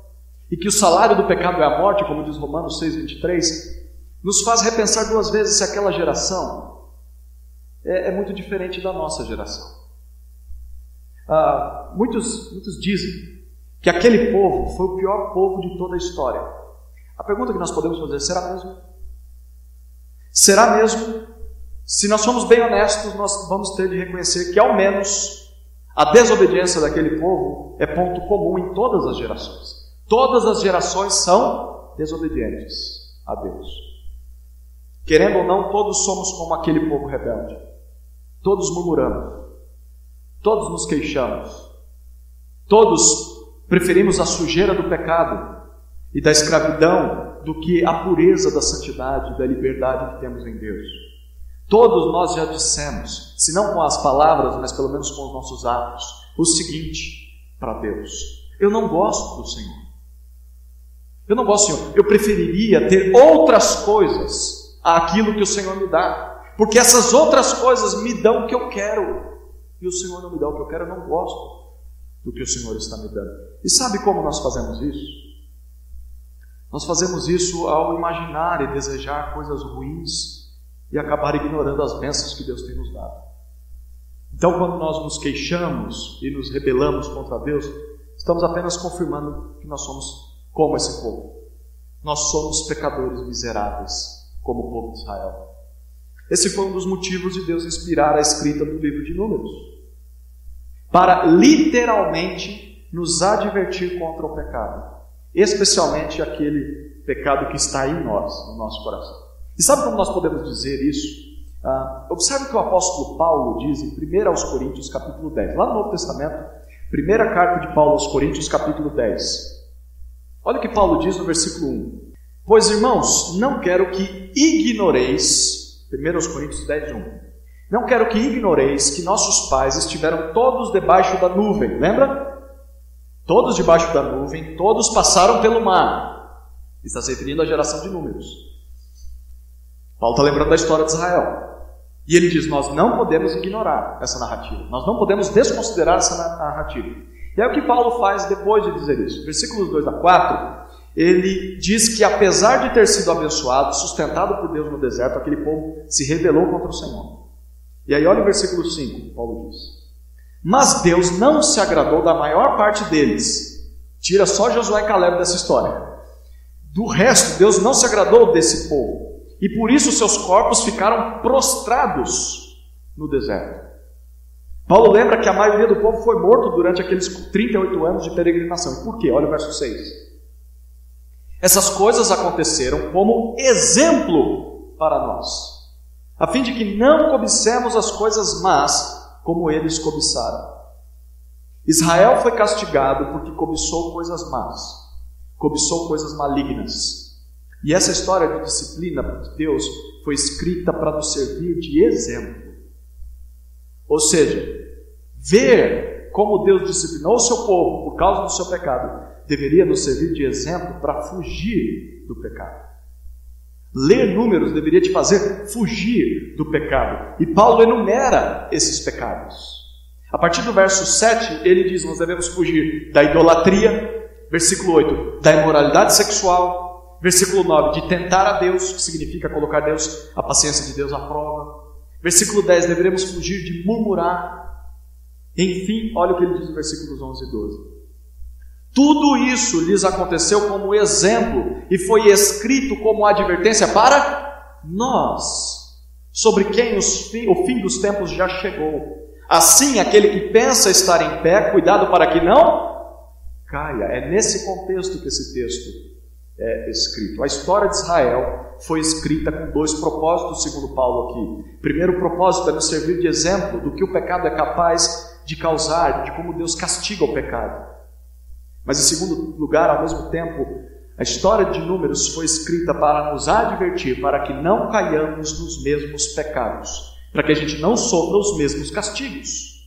e que o salário do pecado é a morte, como diz Romanos 6,23, nos faz repensar duas vezes se aquela geração é, é muito diferente da nossa geração. Ah, muitos, muitos dizem que aquele povo foi o pior povo de toda a história. A pergunta que nós podemos fazer: será mesmo? Será mesmo? Se nós somos bem honestos, nós vamos ter de reconhecer que, ao menos, a desobediência daquele povo é ponto comum em todas as gerações. Todas as gerações são desobedientes a Deus. Querendo ou não, todos somos como aquele povo rebelde. Todos murmuramos. Todos nos queixamos. Todos Preferimos a sujeira do pecado e da escravidão do que a pureza da santidade e da liberdade que temos em Deus. Todos nós já dissemos, se não com as palavras, mas pelo menos com os nossos atos, o seguinte para Deus: Eu não gosto do Senhor. Eu não gosto, Senhor. Eu preferiria ter outras coisas àquilo que o Senhor me dá, porque essas outras coisas me dão o que eu quero e o Senhor não me dá o que eu quero. Eu não gosto do que o Senhor está me dando. E sabe como nós fazemos isso? Nós fazemos isso ao imaginar e desejar coisas ruins e acabar ignorando as bênçãos que Deus tem nos dado. Então, quando nós nos queixamos e nos rebelamos contra Deus, estamos apenas confirmando que nós somos como esse povo. Nós somos pecadores miseráveis, como o povo de Israel. Esse foi um dos motivos de Deus inspirar a escrita do livro de Números para literalmente nos advertir contra o pecado, especialmente aquele pecado que está em nós, no nosso coração. E sabe como nós podemos dizer isso? Ah, observe o que o apóstolo Paulo diz em 1 aos Coríntios, capítulo 10, lá no Novo Testamento, primeira carta de Paulo aos Coríntios, capítulo 10. Olha o que Paulo diz no versículo 1. Pois, irmãos, não quero que ignoreis, 1 aos Coríntios 10, 1 não quero que ignoreis que nossos pais estiveram todos debaixo da nuvem, lembra? Todos debaixo da nuvem, todos passaram pelo mar. Está se referindo à geração de números. Paulo está lembrando da história de Israel. E ele diz: Nós não podemos ignorar essa narrativa, nós não podemos desconsiderar essa narrativa. E é o que Paulo faz depois de dizer isso. Versículos 2 a 4, ele diz que apesar de ter sido abençoado, sustentado por Deus no deserto, aquele povo se rebelou contra o Senhor. E aí, olha o versículo 5, Paulo diz: Mas Deus não se agradou da maior parte deles. Tira só Josué e Caleb dessa história. Do resto, Deus não se agradou desse povo. E por isso seus corpos ficaram prostrados no deserto. Paulo lembra que a maioria do povo foi morto durante aqueles 38 anos de peregrinação. Por quê? Olha o verso 6. Essas coisas aconteceram como exemplo para nós a fim de que não cobicemos as coisas más como eles cobiçaram. Israel foi castigado porque cobiçou coisas más, cobiçou coisas malignas. E essa história de disciplina de Deus foi escrita para nos servir de exemplo. Ou seja, ver como Deus disciplinou o seu povo por causa do seu pecado deveria nos servir de exemplo para fugir do pecado. Ler números deveria te fazer fugir do pecado. E Paulo enumera esses pecados. A partir do verso 7, ele diz: Nós devemos fugir da idolatria, versículo 8, da imoralidade sexual, Versículo 9, de tentar a Deus, que significa colocar Deus, a paciência de Deus à prova. Versículo 10, deveremos fugir de murmurar. Enfim, olha o que ele diz no versículos 11 e 12. Tudo isso lhes aconteceu como exemplo e foi escrito como advertência para nós, sobre quem fim, o fim dos tempos já chegou. Assim, aquele que pensa estar em pé, cuidado para que não caia. É nesse contexto que esse texto é, escrito. A história de Israel foi escrita com dois propósitos, segundo Paulo aqui. primeiro propósito é nos servir de exemplo do que o pecado é capaz de causar, de como Deus castiga o pecado. Mas, em segundo lugar, ao mesmo tempo, a história de Números foi escrita para nos advertir, para que não caiamos nos mesmos pecados, para que a gente não sofra os mesmos castigos.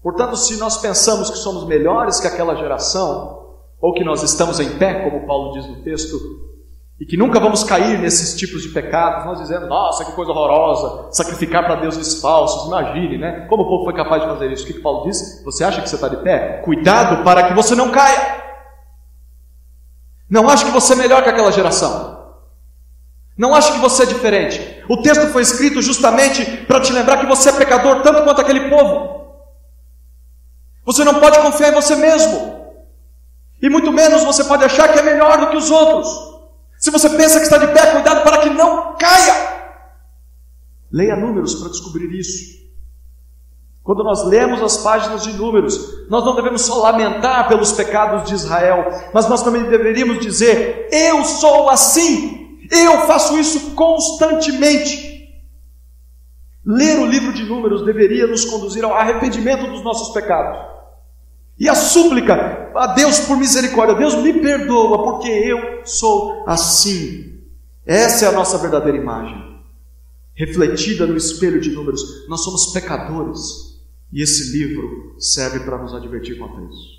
Portanto, se nós pensamos que somos melhores que aquela geração, ou que nós estamos em pé, como Paulo diz no texto, e que nunca vamos cair nesses tipos de pecados, nós dizendo, nossa, que coisa horrorosa, sacrificar para deuses falsos, imagine, né? Como o povo foi capaz de fazer isso? O que, que Paulo diz? Você acha que você está de pé? Cuidado para que você não caia. Não ache que você é melhor que aquela geração. Não ache que você é diferente. O texto foi escrito justamente para te lembrar que você é pecador tanto quanto aquele povo. Você não pode confiar em você mesmo. E muito menos você pode achar que é melhor do que os outros. Se você pensa que está de pé, cuidado para que não caia. Leia números para descobrir isso. Quando nós lemos as páginas de números, nós não devemos só lamentar pelos pecados de Israel, mas nós também deveríamos dizer: Eu sou assim, eu faço isso constantemente. Ler o livro de números deveria nos conduzir ao arrependimento dos nossos pecados. E a súplica a Deus por misericórdia, Deus me perdoa, porque eu sou assim. Essa é a nossa verdadeira imagem, refletida no espelho de números. Nós somos pecadores, e esse livro serve para nos advertir quanto a isso.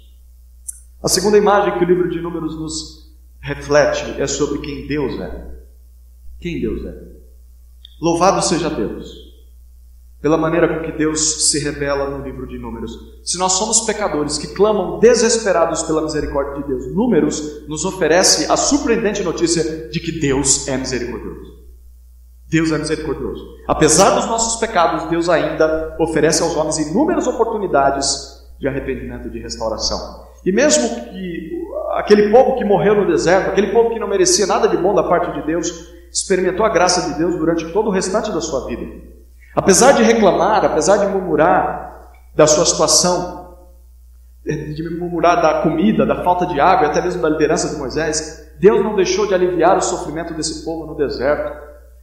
A segunda imagem que o livro de números nos reflete é sobre quem Deus é. Quem Deus é. Louvado seja Deus pela maneira com que Deus se revela no livro de Números. Se nós somos pecadores que clamam desesperados pela misericórdia de Deus, Números nos oferece a surpreendente notícia de que Deus é misericordioso. Deus é misericordioso. Apesar dos nossos pecados, Deus ainda oferece aos homens inúmeras oportunidades de arrependimento e de restauração. E mesmo que aquele povo que morreu no deserto, aquele povo que não merecia nada de bom da parte de Deus, experimentou a graça de Deus durante todo o restante da sua vida. Apesar de reclamar, apesar de murmurar da sua situação, de murmurar da comida, da falta de água, até mesmo da liderança de Moisés, Deus não deixou de aliviar o sofrimento desse povo no deserto.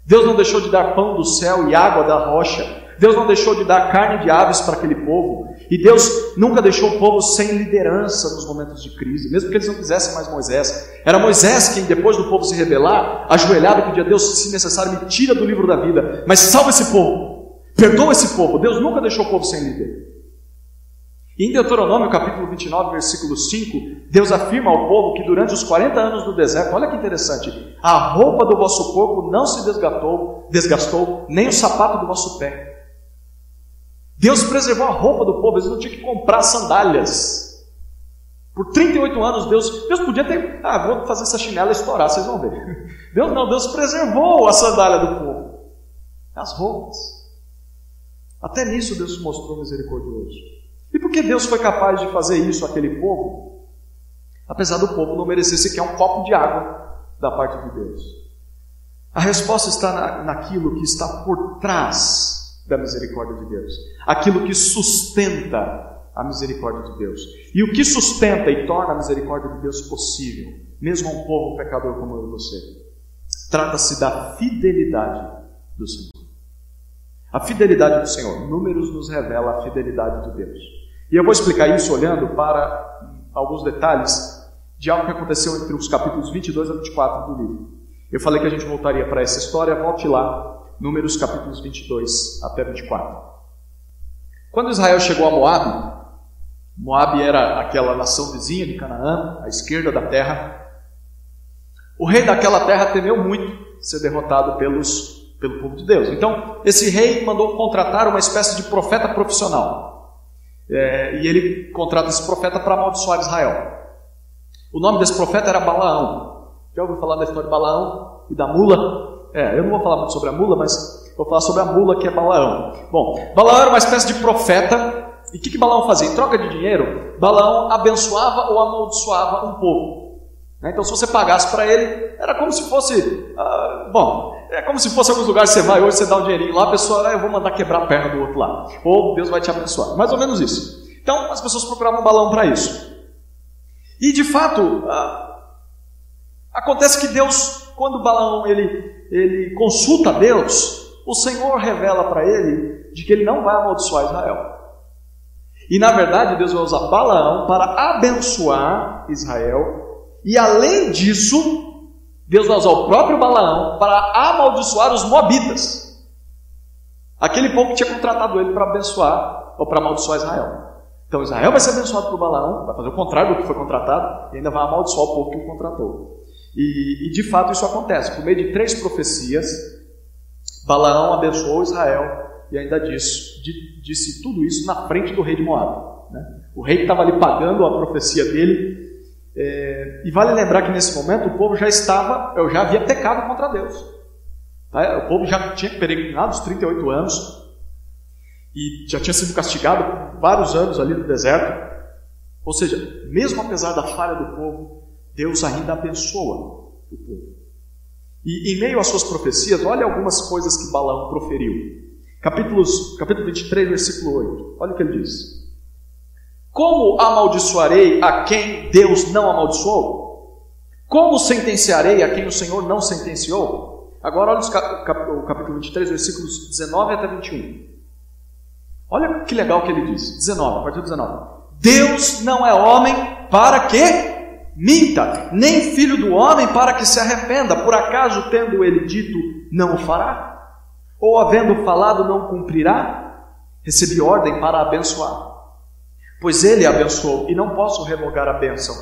Deus não deixou de dar pão do céu e água da rocha. Deus não deixou de dar carne de aves para aquele povo. E Deus nunca deixou o povo sem liderança nos momentos de crise, mesmo que eles não quisessem mais Moisés. Era Moisés quem, depois do povo se rebelar, ajoelhado, pedia a Deus, se necessário, me tira do livro da vida, mas salva esse povo. Perdoa esse povo. Deus nunca deixou o povo sem líder. em Deuteronômio, capítulo 29, versículo 5, Deus afirma ao povo que durante os 40 anos do deserto, olha que interessante, a roupa do vosso corpo não se desgastou, desgastou, nem o sapato do vosso pé. Deus preservou a roupa do povo, eles não tinham que comprar sandálias. Por 38 anos, Deus, Deus podia ter, ah, vou fazer essa chinela estourar, vocês vão ver. Deus não, Deus preservou a sandália do povo, as roupas. Até nisso Deus se mostrou misericordioso. E por que Deus foi capaz de fazer isso àquele povo? Apesar do povo não merecer sequer um copo de água da parte de Deus. A resposta está na, naquilo que está por trás da misericórdia de Deus, aquilo que sustenta a misericórdia de Deus. E o que sustenta e torna a misericórdia de Deus possível, mesmo a um povo pecador como eu e você? Trata-se da fidelidade do Senhor. A fidelidade do Senhor. Números nos revela a fidelidade de Deus. E eu vou explicar isso olhando para alguns detalhes de algo que aconteceu entre os capítulos 22 a 24 do livro. Eu falei que a gente voltaria para essa história, volte lá, Números capítulos 22 até 24. Quando Israel chegou a Moab, Moab era aquela nação vizinha de Canaã, à esquerda da terra. O rei daquela terra temeu muito ser derrotado pelos pelo povo de Deus. Então, esse rei mandou contratar uma espécie de profeta profissional. É, e ele contrata esse profeta para amaldiçoar Israel. O nome desse profeta era Balaão. Já ouviu falar da história de Balaão e da mula? É, eu não vou falar muito sobre a mula, mas vou falar sobre a mula que é Balaão. Bom, Balaão era uma espécie de profeta. E o que, que Balaão fazia? Em troca de dinheiro, Balaão abençoava ou amaldiçoava um povo. Né? Então, se você pagasse para ele, era como se fosse. Uh, bom, é como se fosse alguns lugares você vai hoje, você dá um dinheirinho lá, a pessoa, ah, eu vou mandar quebrar a perna do outro lá. Ou Deus vai te abençoar. Mais ou menos isso. Então, as pessoas procuravam um balão para isso. E de fato, ah, acontece que Deus, quando Balaão ele, ele consulta Deus, o Senhor revela para ele de que ele não vai amaldiçoar Israel. E na verdade, Deus vai usar Balaão para abençoar Israel. E além disso, Deus vai usar o próprio Balaão para amaldiçoar os Moabitas. Aquele povo que tinha contratado ele para abençoar ou para amaldiçoar Israel. Então Israel vai ser abençoado por Balaão, vai fazer o contrário do que foi contratado, e ainda vai amaldiçoar o povo que o contratou. E, e de fato isso acontece. Por meio de três profecias, Balaão abençoou Israel e ainda disse, disse tudo isso na frente do rei de Moab. Né? O rei que estava ali pagando a profecia dele. É, e vale lembrar que nesse momento o povo já estava, eu já havia pecado contra Deus. Tá? O povo já tinha peregrinado os 38 anos, e já tinha sido castigado por vários anos ali no deserto. Ou seja, mesmo apesar da falha do povo, Deus ainda abençoa o povo. E em meio às suas profecias, olha algumas coisas que Balaão proferiu. Capítulos, capítulo 23, versículo 8. Olha o que ele diz. Como amaldiçoarei a quem Deus não amaldiçoou? Como sentenciarei a quem o Senhor não sentenciou? Agora olha o capítulo 23, versículos 19 até 21. Olha que legal que ele diz. 19, a partir do 19. Deus não é homem para que minta, nem filho do homem para que se arrependa. Por acaso, tendo ele dito, não o fará? Ou havendo falado, não cumprirá? Recebi ordem para abençoar. Pois ele abençoou e não posso revogar a bênção.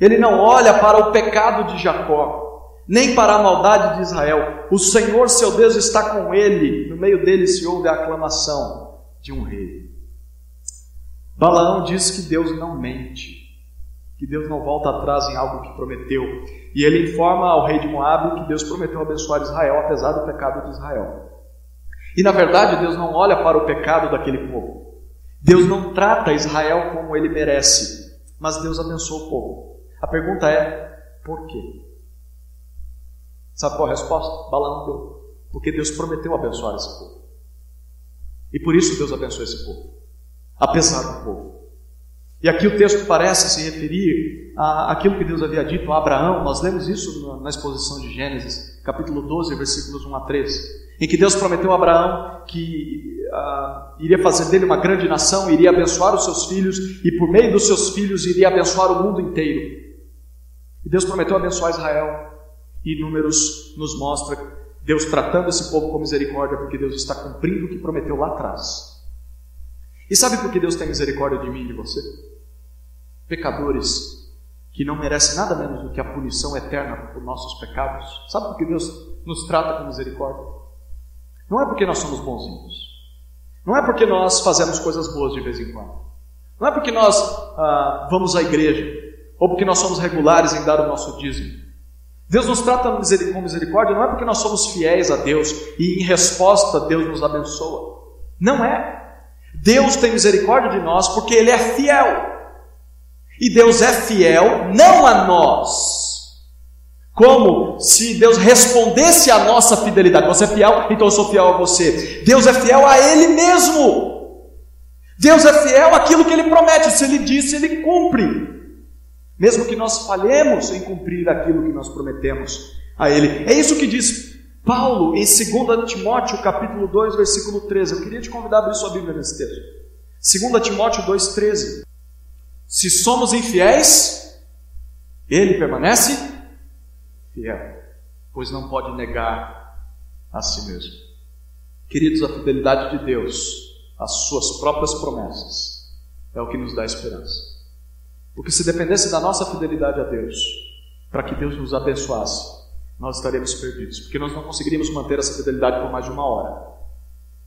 Ele não olha para o pecado de Jacó, nem para a maldade de Israel. O Senhor seu Deus está com ele. No meio dele se ouve a aclamação de um rei. Balaão diz que Deus não mente, que Deus não volta atrás em algo que prometeu. E ele informa ao rei de Moab que Deus prometeu abençoar Israel, apesar do pecado de Israel. E na verdade, Deus não olha para o pecado daquele povo. Deus não trata Israel como ele merece, mas Deus abençoa o povo. A pergunta é: por quê? Sabe qual a resposta? Balaão deu. Porque Deus prometeu abençoar esse povo. E por isso Deus abençoou esse povo, apesar do povo. E aqui o texto parece se referir àquilo que Deus havia dito a Abraão. Nós lemos isso na exposição de Gênesis, capítulo 12, versículos 1 a 13, em que Deus prometeu a Abraão que uh, iria fazer dele uma grande nação, iria abençoar os seus filhos e por meio dos seus filhos iria abençoar o mundo inteiro. E Deus prometeu abençoar Israel. E Números nos mostra Deus tratando esse povo com misericórdia, porque Deus está cumprindo o que prometeu lá atrás. E sabe por que Deus tem misericórdia de mim e de você? Pecadores que não merecem nada menos do que a punição eterna por nossos pecados. Sabe por que Deus nos trata com misericórdia? Não é porque nós somos bonzinhos. Não é porque nós fazemos coisas boas de vez em quando. Não é porque nós ah, vamos à igreja. Ou porque nós somos regulares em dar o nosso dízimo. Deus nos trata com misericórdia não é porque nós somos fiéis a Deus e em resposta Deus nos abençoa. Não é. Deus tem misericórdia de nós porque Ele é fiel. E Deus é fiel não a nós, como se Deus respondesse à nossa fidelidade. Você é fiel, então eu sou fiel a você. Deus é fiel a Ele mesmo. Deus é fiel àquilo que Ele promete. Se Ele disse, Ele cumpre mesmo que nós falhemos em cumprir aquilo que nós prometemos a Ele. É isso que diz Paulo em 2 Timóteo, capítulo 2, versículo 13. Eu queria te convidar a abrir sua Bíblia nesse texto. 2 Timóteo 2,13. Se somos infiéis, Ele permanece fiel, pois não pode negar a si mesmo. Queridos, a fidelidade de Deus, as suas próprias promessas, é o que nos dá esperança. Porque se dependesse da nossa fidelidade a Deus, para que Deus nos abençoasse, nós estaremos perdidos, porque nós não conseguiríamos manter essa fidelidade por mais de uma hora.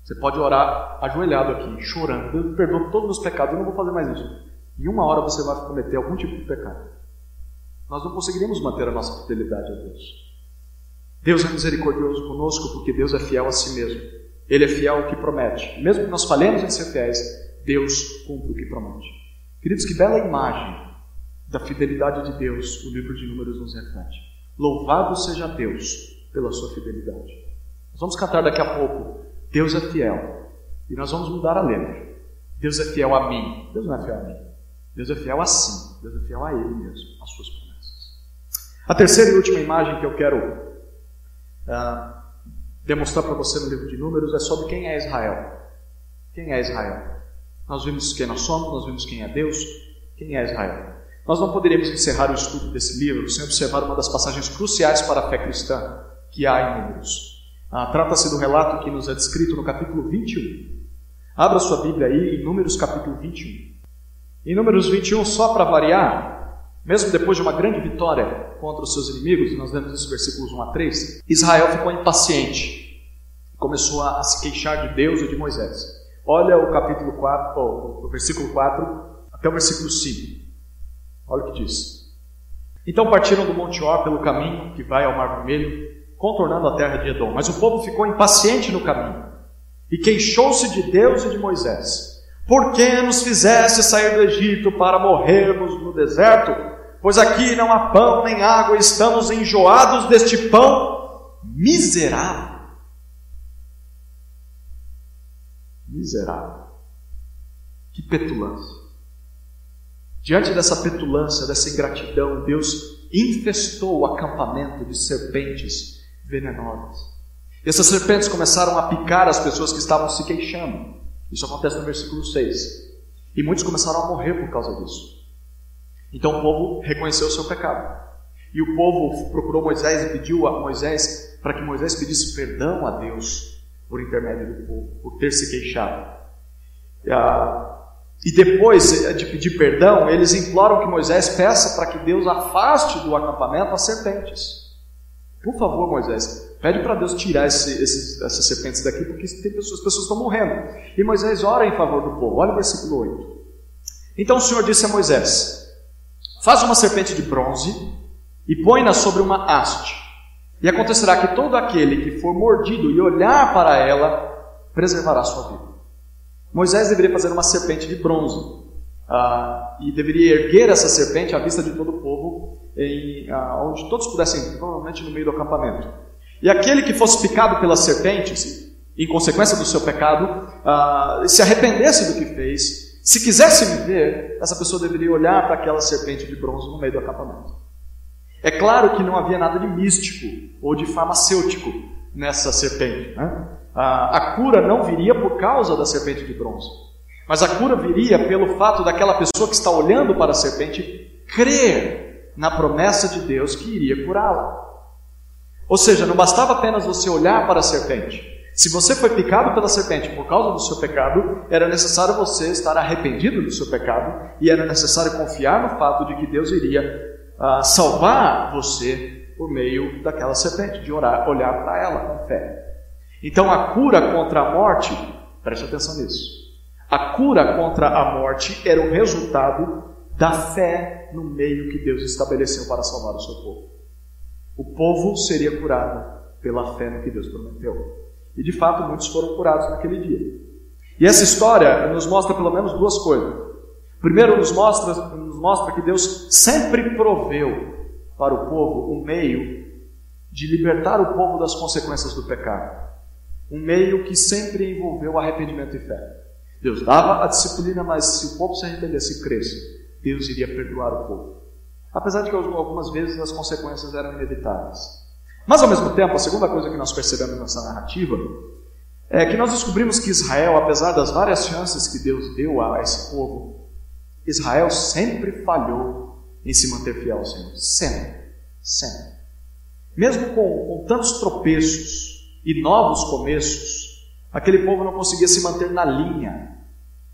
Você pode orar ajoelhado aqui, chorando, Deus perdoa todos os meus pecados, eu não vou fazer mais isso. Em uma hora você vai cometer algum tipo de pecado. Nós não conseguiríamos manter a nossa fidelidade a Deus. Deus é misericordioso conosco porque Deus é fiel a si mesmo. Ele é fiel ao que promete. Mesmo que nós falhemos em ser fiéis, Deus cumpre o que promete. Queridos, que bela imagem da fidelidade de Deus o livro de Números nos reflete. Louvado seja Deus pela sua fidelidade. Nós vamos cantar daqui a pouco. Deus é fiel. E nós vamos mudar a letra. Deus é fiel a mim. Deus não é fiel a mim. Deus é fiel a si. Deus é fiel a Ele mesmo, às suas promessas. A terceira e última imagem que eu quero uh, demonstrar para você no livro de Números é sobre quem é Israel. Quem é Israel? Nós vimos quem nós somos, nós vimos quem é Deus, quem é Israel. Nós não poderíamos encerrar o estudo desse livro sem observar uma das passagens cruciais para a fé cristã que há em Números. Ah, Trata-se do relato que nos é descrito no capítulo 21. Abra sua Bíblia aí em Números capítulo 21. Em Números 21, só para variar, mesmo depois de uma grande vitória contra os seus inimigos, nós lemos esses versículos 1 a 3, Israel ficou impaciente, começou a, se queixar de Deus e de Moisés. Olha o capítulo 4, o versículo 4 até o versículo 5. Olha o que diz. Então partiram do Monte Or pelo caminho que vai ao Mar Vermelho, contornando a terra de Edom. Mas o povo ficou impaciente no caminho e queixou-se de Deus e de Moisés. Por que nos fizeste sair do Egito para morrermos no deserto? Pois aqui não há pão nem água, estamos enjoados deste pão miserável. Miserável. Que petulância. Diante dessa petulância, dessa ingratidão, Deus infestou o acampamento de serpentes venenosas. E essas serpentes começaram a picar as pessoas que estavam se queixando. Isso acontece no versículo 6. E muitos começaram a morrer por causa disso. Então o povo reconheceu o seu pecado. E o povo procurou Moisés e pediu a Moisés para que Moisés pedisse perdão a Deus por intermédio do povo, por ter se queixado. E depois de pedir perdão, eles imploram que Moisés peça para que Deus afaste do acampamento as serpentes. Por favor, Moisés, pede para Deus tirar esse, essas serpentes daqui, porque tem pessoas, as pessoas estão morrendo. E Moisés ora em favor do povo. Olha o versículo 8. Então o Senhor disse a Moisés: Faz uma serpente de bronze e põe-na sobre uma haste. E acontecerá que todo aquele que for mordido e olhar para ela, preservará sua vida. Moisés deveria fazer uma serpente de bronze. Ah, e deveria erguer essa serpente à vista de todo o povo, em, ah, onde todos pudessem, provavelmente no meio do acampamento. E aquele que fosse picado pela serpente, em consequência do seu pecado, ah, se arrependesse do que fez se quisesse viver, essa pessoa deveria olhar para aquela serpente de bronze no meio do acampamento. É claro que não havia nada de místico ou de farmacêutico nessa serpente. Né? A, a cura não viria por causa da serpente de bronze, mas a cura viria pelo fato daquela pessoa que está olhando para a serpente crer na promessa de Deus que iria curá-la. Ou seja, não bastava apenas você olhar para a serpente, se você foi picado pela serpente por causa do seu pecado, era necessário você estar arrependido do seu pecado e era necessário confiar no fato de que Deus iria uh, salvar você por meio daquela serpente, de orar, olhar para ela com fé. Então a cura contra a morte, preste atenção nisso. A cura contra a morte era o resultado da fé no meio que Deus estabeleceu para salvar o seu povo. O povo seria curado pela fé no que Deus prometeu. E de fato, muitos foram curados naquele dia. E essa história nos mostra pelo menos duas coisas. Primeiro, nos mostra, nos mostra que Deus sempre proveu para o povo um meio de libertar o povo das consequências do pecado. Um meio que sempre envolveu arrependimento e fé. Deus dava a disciplina, mas se o povo se arrependesse e cresce, Deus iria perdoar o povo. Apesar de que algumas vezes as consequências eram inevitáveis. Mas ao mesmo tempo, a segunda coisa que nós percebemos nessa narrativa é que nós descobrimos que Israel, apesar das várias chances que Deus deu a esse povo, Israel sempre falhou em se manter fiel ao Senhor. Sempre. Sempre. Mesmo com, com tantos tropeços e novos começos, aquele povo não conseguia se manter na linha,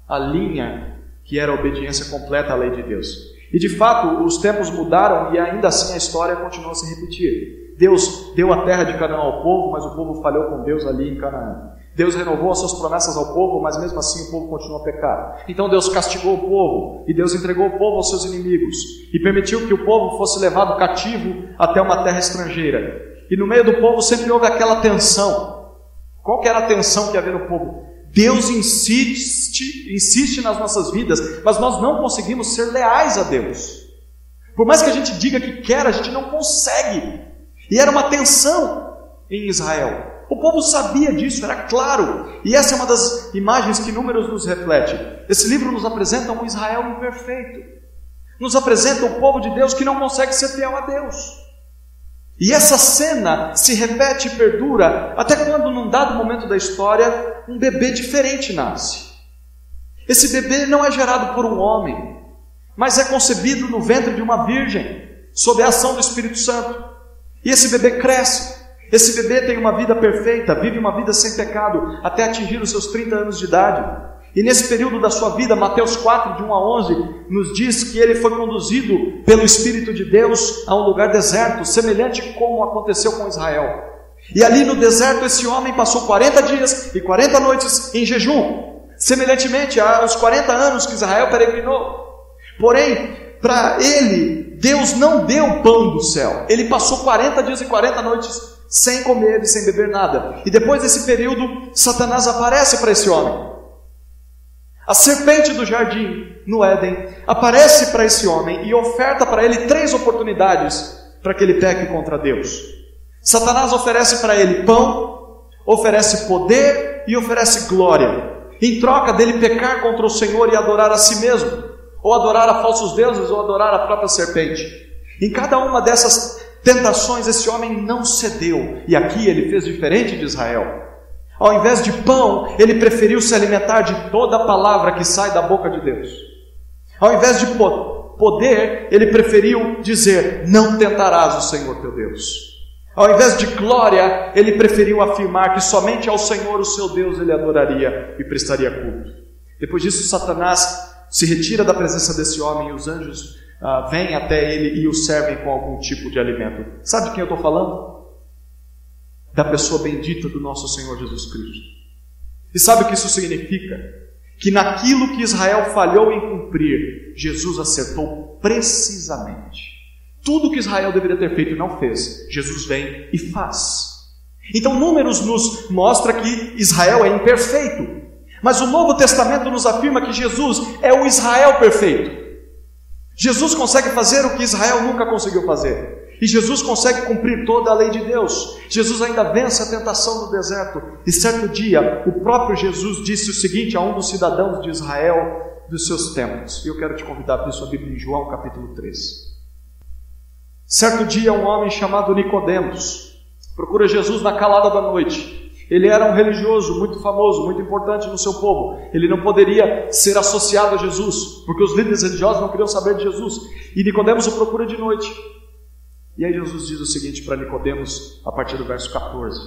a linha que era a obediência completa à lei de Deus. E de fato, os tempos mudaram e ainda assim a história continua a se repetir. Deus deu a terra de Canaã ao povo, mas o povo falhou com Deus ali em Canaã. Deus renovou as suas promessas ao povo, mas mesmo assim o povo continua a pecar. Então Deus castigou o povo, e Deus entregou o povo aos seus inimigos, e permitiu que o povo fosse levado cativo até uma terra estrangeira. E no meio do povo sempre houve aquela tensão. Qual que era a tensão que havia no povo? Deus insiste, insiste nas nossas vidas, mas nós não conseguimos ser leais a Deus. Por mais que a gente diga que quer, a gente não consegue. E era uma tensão em Israel. O povo sabia disso, era claro. E essa é uma das imagens que Números nos reflete. Esse livro nos apresenta um Israel imperfeito. Nos apresenta o povo de Deus que não consegue ser fiel a Deus. E essa cena se repete e perdura até quando, num dado momento da história, um bebê diferente nasce. Esse bebê não é gerado por um homem, mas é concebido no ventre de uma virgem, sob a ação do Espírito Santo. E esse bebê cresce, esse bebê tem uma vida perfeita, vive uma vida sem pecado, até atingir os seus 30 anos de idade. E nesse período da sua vida, Mateus 4, de 1 a 11, nos diz que ele foi conduzido pelo Espírito de Deus a um lugar deserto, semelhante como aconteceu com Israel. E ali no deserto, esse homem passou 40 dias e 40 noites em jejum, semelhantemente aos 40 anos que Israel peregrinou. Porém, para ele, Deus não deu pão do céu. Ele passou 40 dias e 40 noites sem comer e sem beber nada. E depois desse período, Satanás aparece para esse homem. A serpente do jardim, no Éden, aparece para esse homem e oferta para ele três oportunidades para que ele peque contra Deus. Satanás oferece para ele pão, oferece poder e oferece glória, em troca dele pecar contra o Senhor e adorar a si mesmo, ou adorar a falsos deuses, ou adorar a própria serpente. Em cada uma dessas tentações, esse homem não cedeu, e aqui ele fez diferente de Israel. Ao invés de pão, ele preferiu se alimentar de toda a palavra que sai da boca de Deus. Ao invés de poder, ele preferiu dizer: Não tentarás o Senhor teu Deus. Ao invés de glória, ele preferiu afirmar que somente ao Senhor, o seu Deus, ele adoraria e prestaria culto. Depois disso, Satanás se retira da presença desse homem e os anjos ah, vêm até ele e o servem com algum tipo de alimento. Sabe de quem eu estou falando? Da pessoa bendita do nosso Senhor Jesus Cristo. E sabe o que isso significa? Que naquilo que Israel falhou em cumprir, Jesus acertou precisamente. Tudo que Israel deveria ter feito e não fez, Jesus vem e faz. Então, Números nos mostra que Israel é imperfeito, mas o Novo Testamento nos afirma que Jesus é o Israel perfeito. Jesus consegue fazer o que Israel nunca conseguiu fazer. E Jesus consegue cumprir toda a lei de Deus. Jesus ainda vence a tentação no deserto. E certo dia, o próprio Jesus disse o seguinte a um dos cidadãos de Israel dos seus tempos. E eu quero te convidar a abrir sua Bíblia em João capítulo 3. Certo dia, um homem chamado Nicodemos procura Jesus na calada da noite. Ele era um religioso muito famoso, muito importante no seu povo. Ele não poderia ser associado a Jesus, porque os líderes religiosos não queriam saber de Jesus. E Nicodemos o procura de noite. E aí Jesus diz o seguinte para Nicodemos a partir do verso 14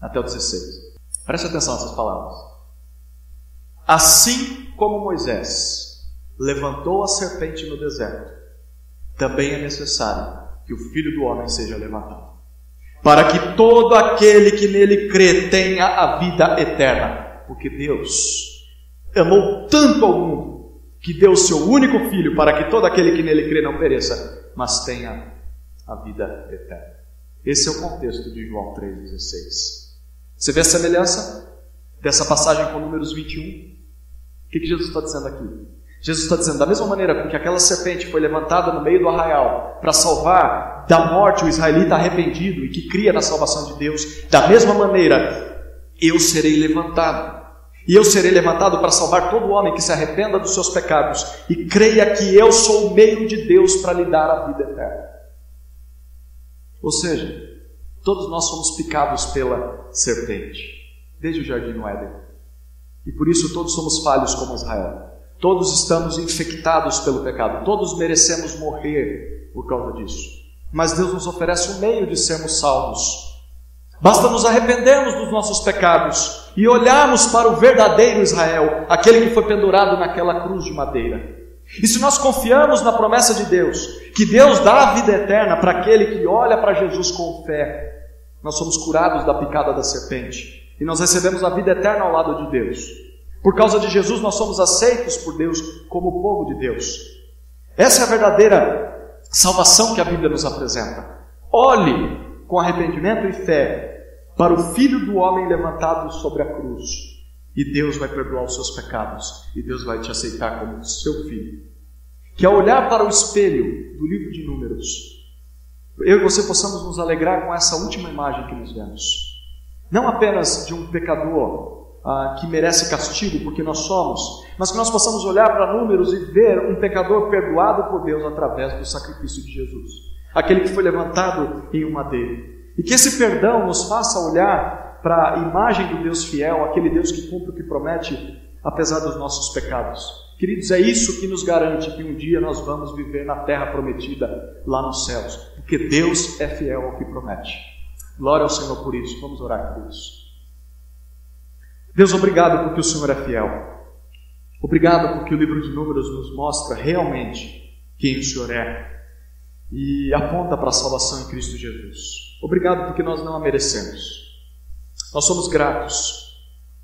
até o 16. Preste atenção nessas palavras. Assim como Moisés levantou a serpente no deserto, também é necessário que o filho do homem seja levantado para que todo aquele que nele crê tenha a vida eterna. Porque Deus amou tanto ao mundo que deu o seu único filho para que todo aquele que nele crê não pereça, mas tenha a vida eterna. Esse é o contexto de João 3,16. Você vê a semelhança dessa passagem com Números 21? O que, Jesus está dizendo aqui? Jesus está dizendo, da mesma maneira com que aquela serpente foi levantada no meio do arraial para salvar da morte o israelita arrependido e que cria na salvação de Deus, da mesma maneira eu serei levantado. E eu serei levantado para salvar todo homem que se arrependa dos seus pecados e creia que eu sou o meio de Deus para lhe dar a vida eterna. Ou seja, todos nós somos picados pela serpente, desde o jardim no Éden. E por isso todos somos falhos como Israel. Todos estamos infectados pelo pecado, todos merecemos morrer por causa disso. Mas Deus nos oferece um meio de sermos salvos. Basta nos arrependermos dos nossos pecados e olharmos para o verdadeiro Israel, aquele que foi pendurado naquela cruz de madeira. E se nós confiamos na promessa de Deus, que Deus dá a vida eterna para aquele que olha para Jesus com fé, nós somos curados da picada da serpente e nós recebemos a vida eterna ao lado de Deus. Por causa de Jesus, nós somos aceitos por Deus como povo de Deus. Essa é a verdadeira salvação que a Bíblia nos apresenta. Olhe com arrependimento e fé para o Filho do Homem levantado sobre a cruz, e Deus vai perdoar os seus pecados, e Deus vai te aceitar como seu filho. Que ao olhar para o espelho do livro de Números, eu e você possamos nos alegrar com essa última imagem que nos vemos. Não apenas de um pecador ah, que merece castigo, porque nós somos, mas que nós possamos olhar para números e ver um pecador perdoado por Deus através do sacrifício de Jesus, aquele que foi levantado em um madeiro. E que esse perdão nos faça olhar para a imagem do Deus fiel, aquele Deus que cumpre o que promete, apesar dos nossos pecados. Queridos, é isso que nos garante que um dia nós vamos viver na terra prometida lá nos céus, porque Deus é fiel ao que promete. Glória ao Senhor por isso. Vamos orar por isso. Deus, obrigado porque o Senhor é fiel. Obrigado porque o livro de Números nos mostra realmente quem o Senhor é e aponta para a salvação em Cristo Jesus. Obrigado porque nós não a merecemos. Nós somos gratos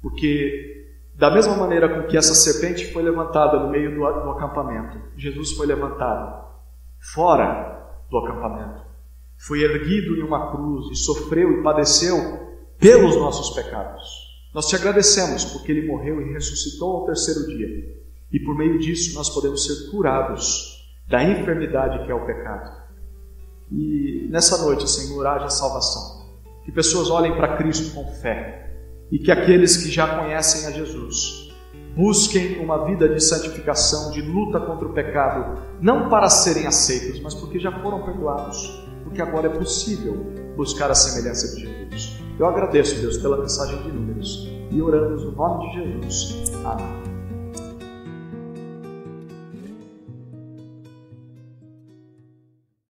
porque da mesma maneira com que essa serpente foi levantada no meio do, do acampamento, Jesus foi levantado fora do acampamento. Foi erguido em uma cruz e sofreu e padeceu pelos nossos pecados. Nós te agradecemos porque ele morreu e ressuscitou ao terceiro dia. E por meio disso nós podemos ser curados da enfermidade que é o pecado. E nessa noite, Senhor, haja salvação. Que pessoas olhem para Cristo com fé e que aqueles que já conhecem a Jesus busquem uma vida de santificação, de luta contra o pecado, não para serem aceitos, mas porque já foram perdoados, porque agora é possível buscar a semelhança de Jesus. Eu agradeço, Deus, pela mensagem de números e oramos no nome de Jesus. Amém.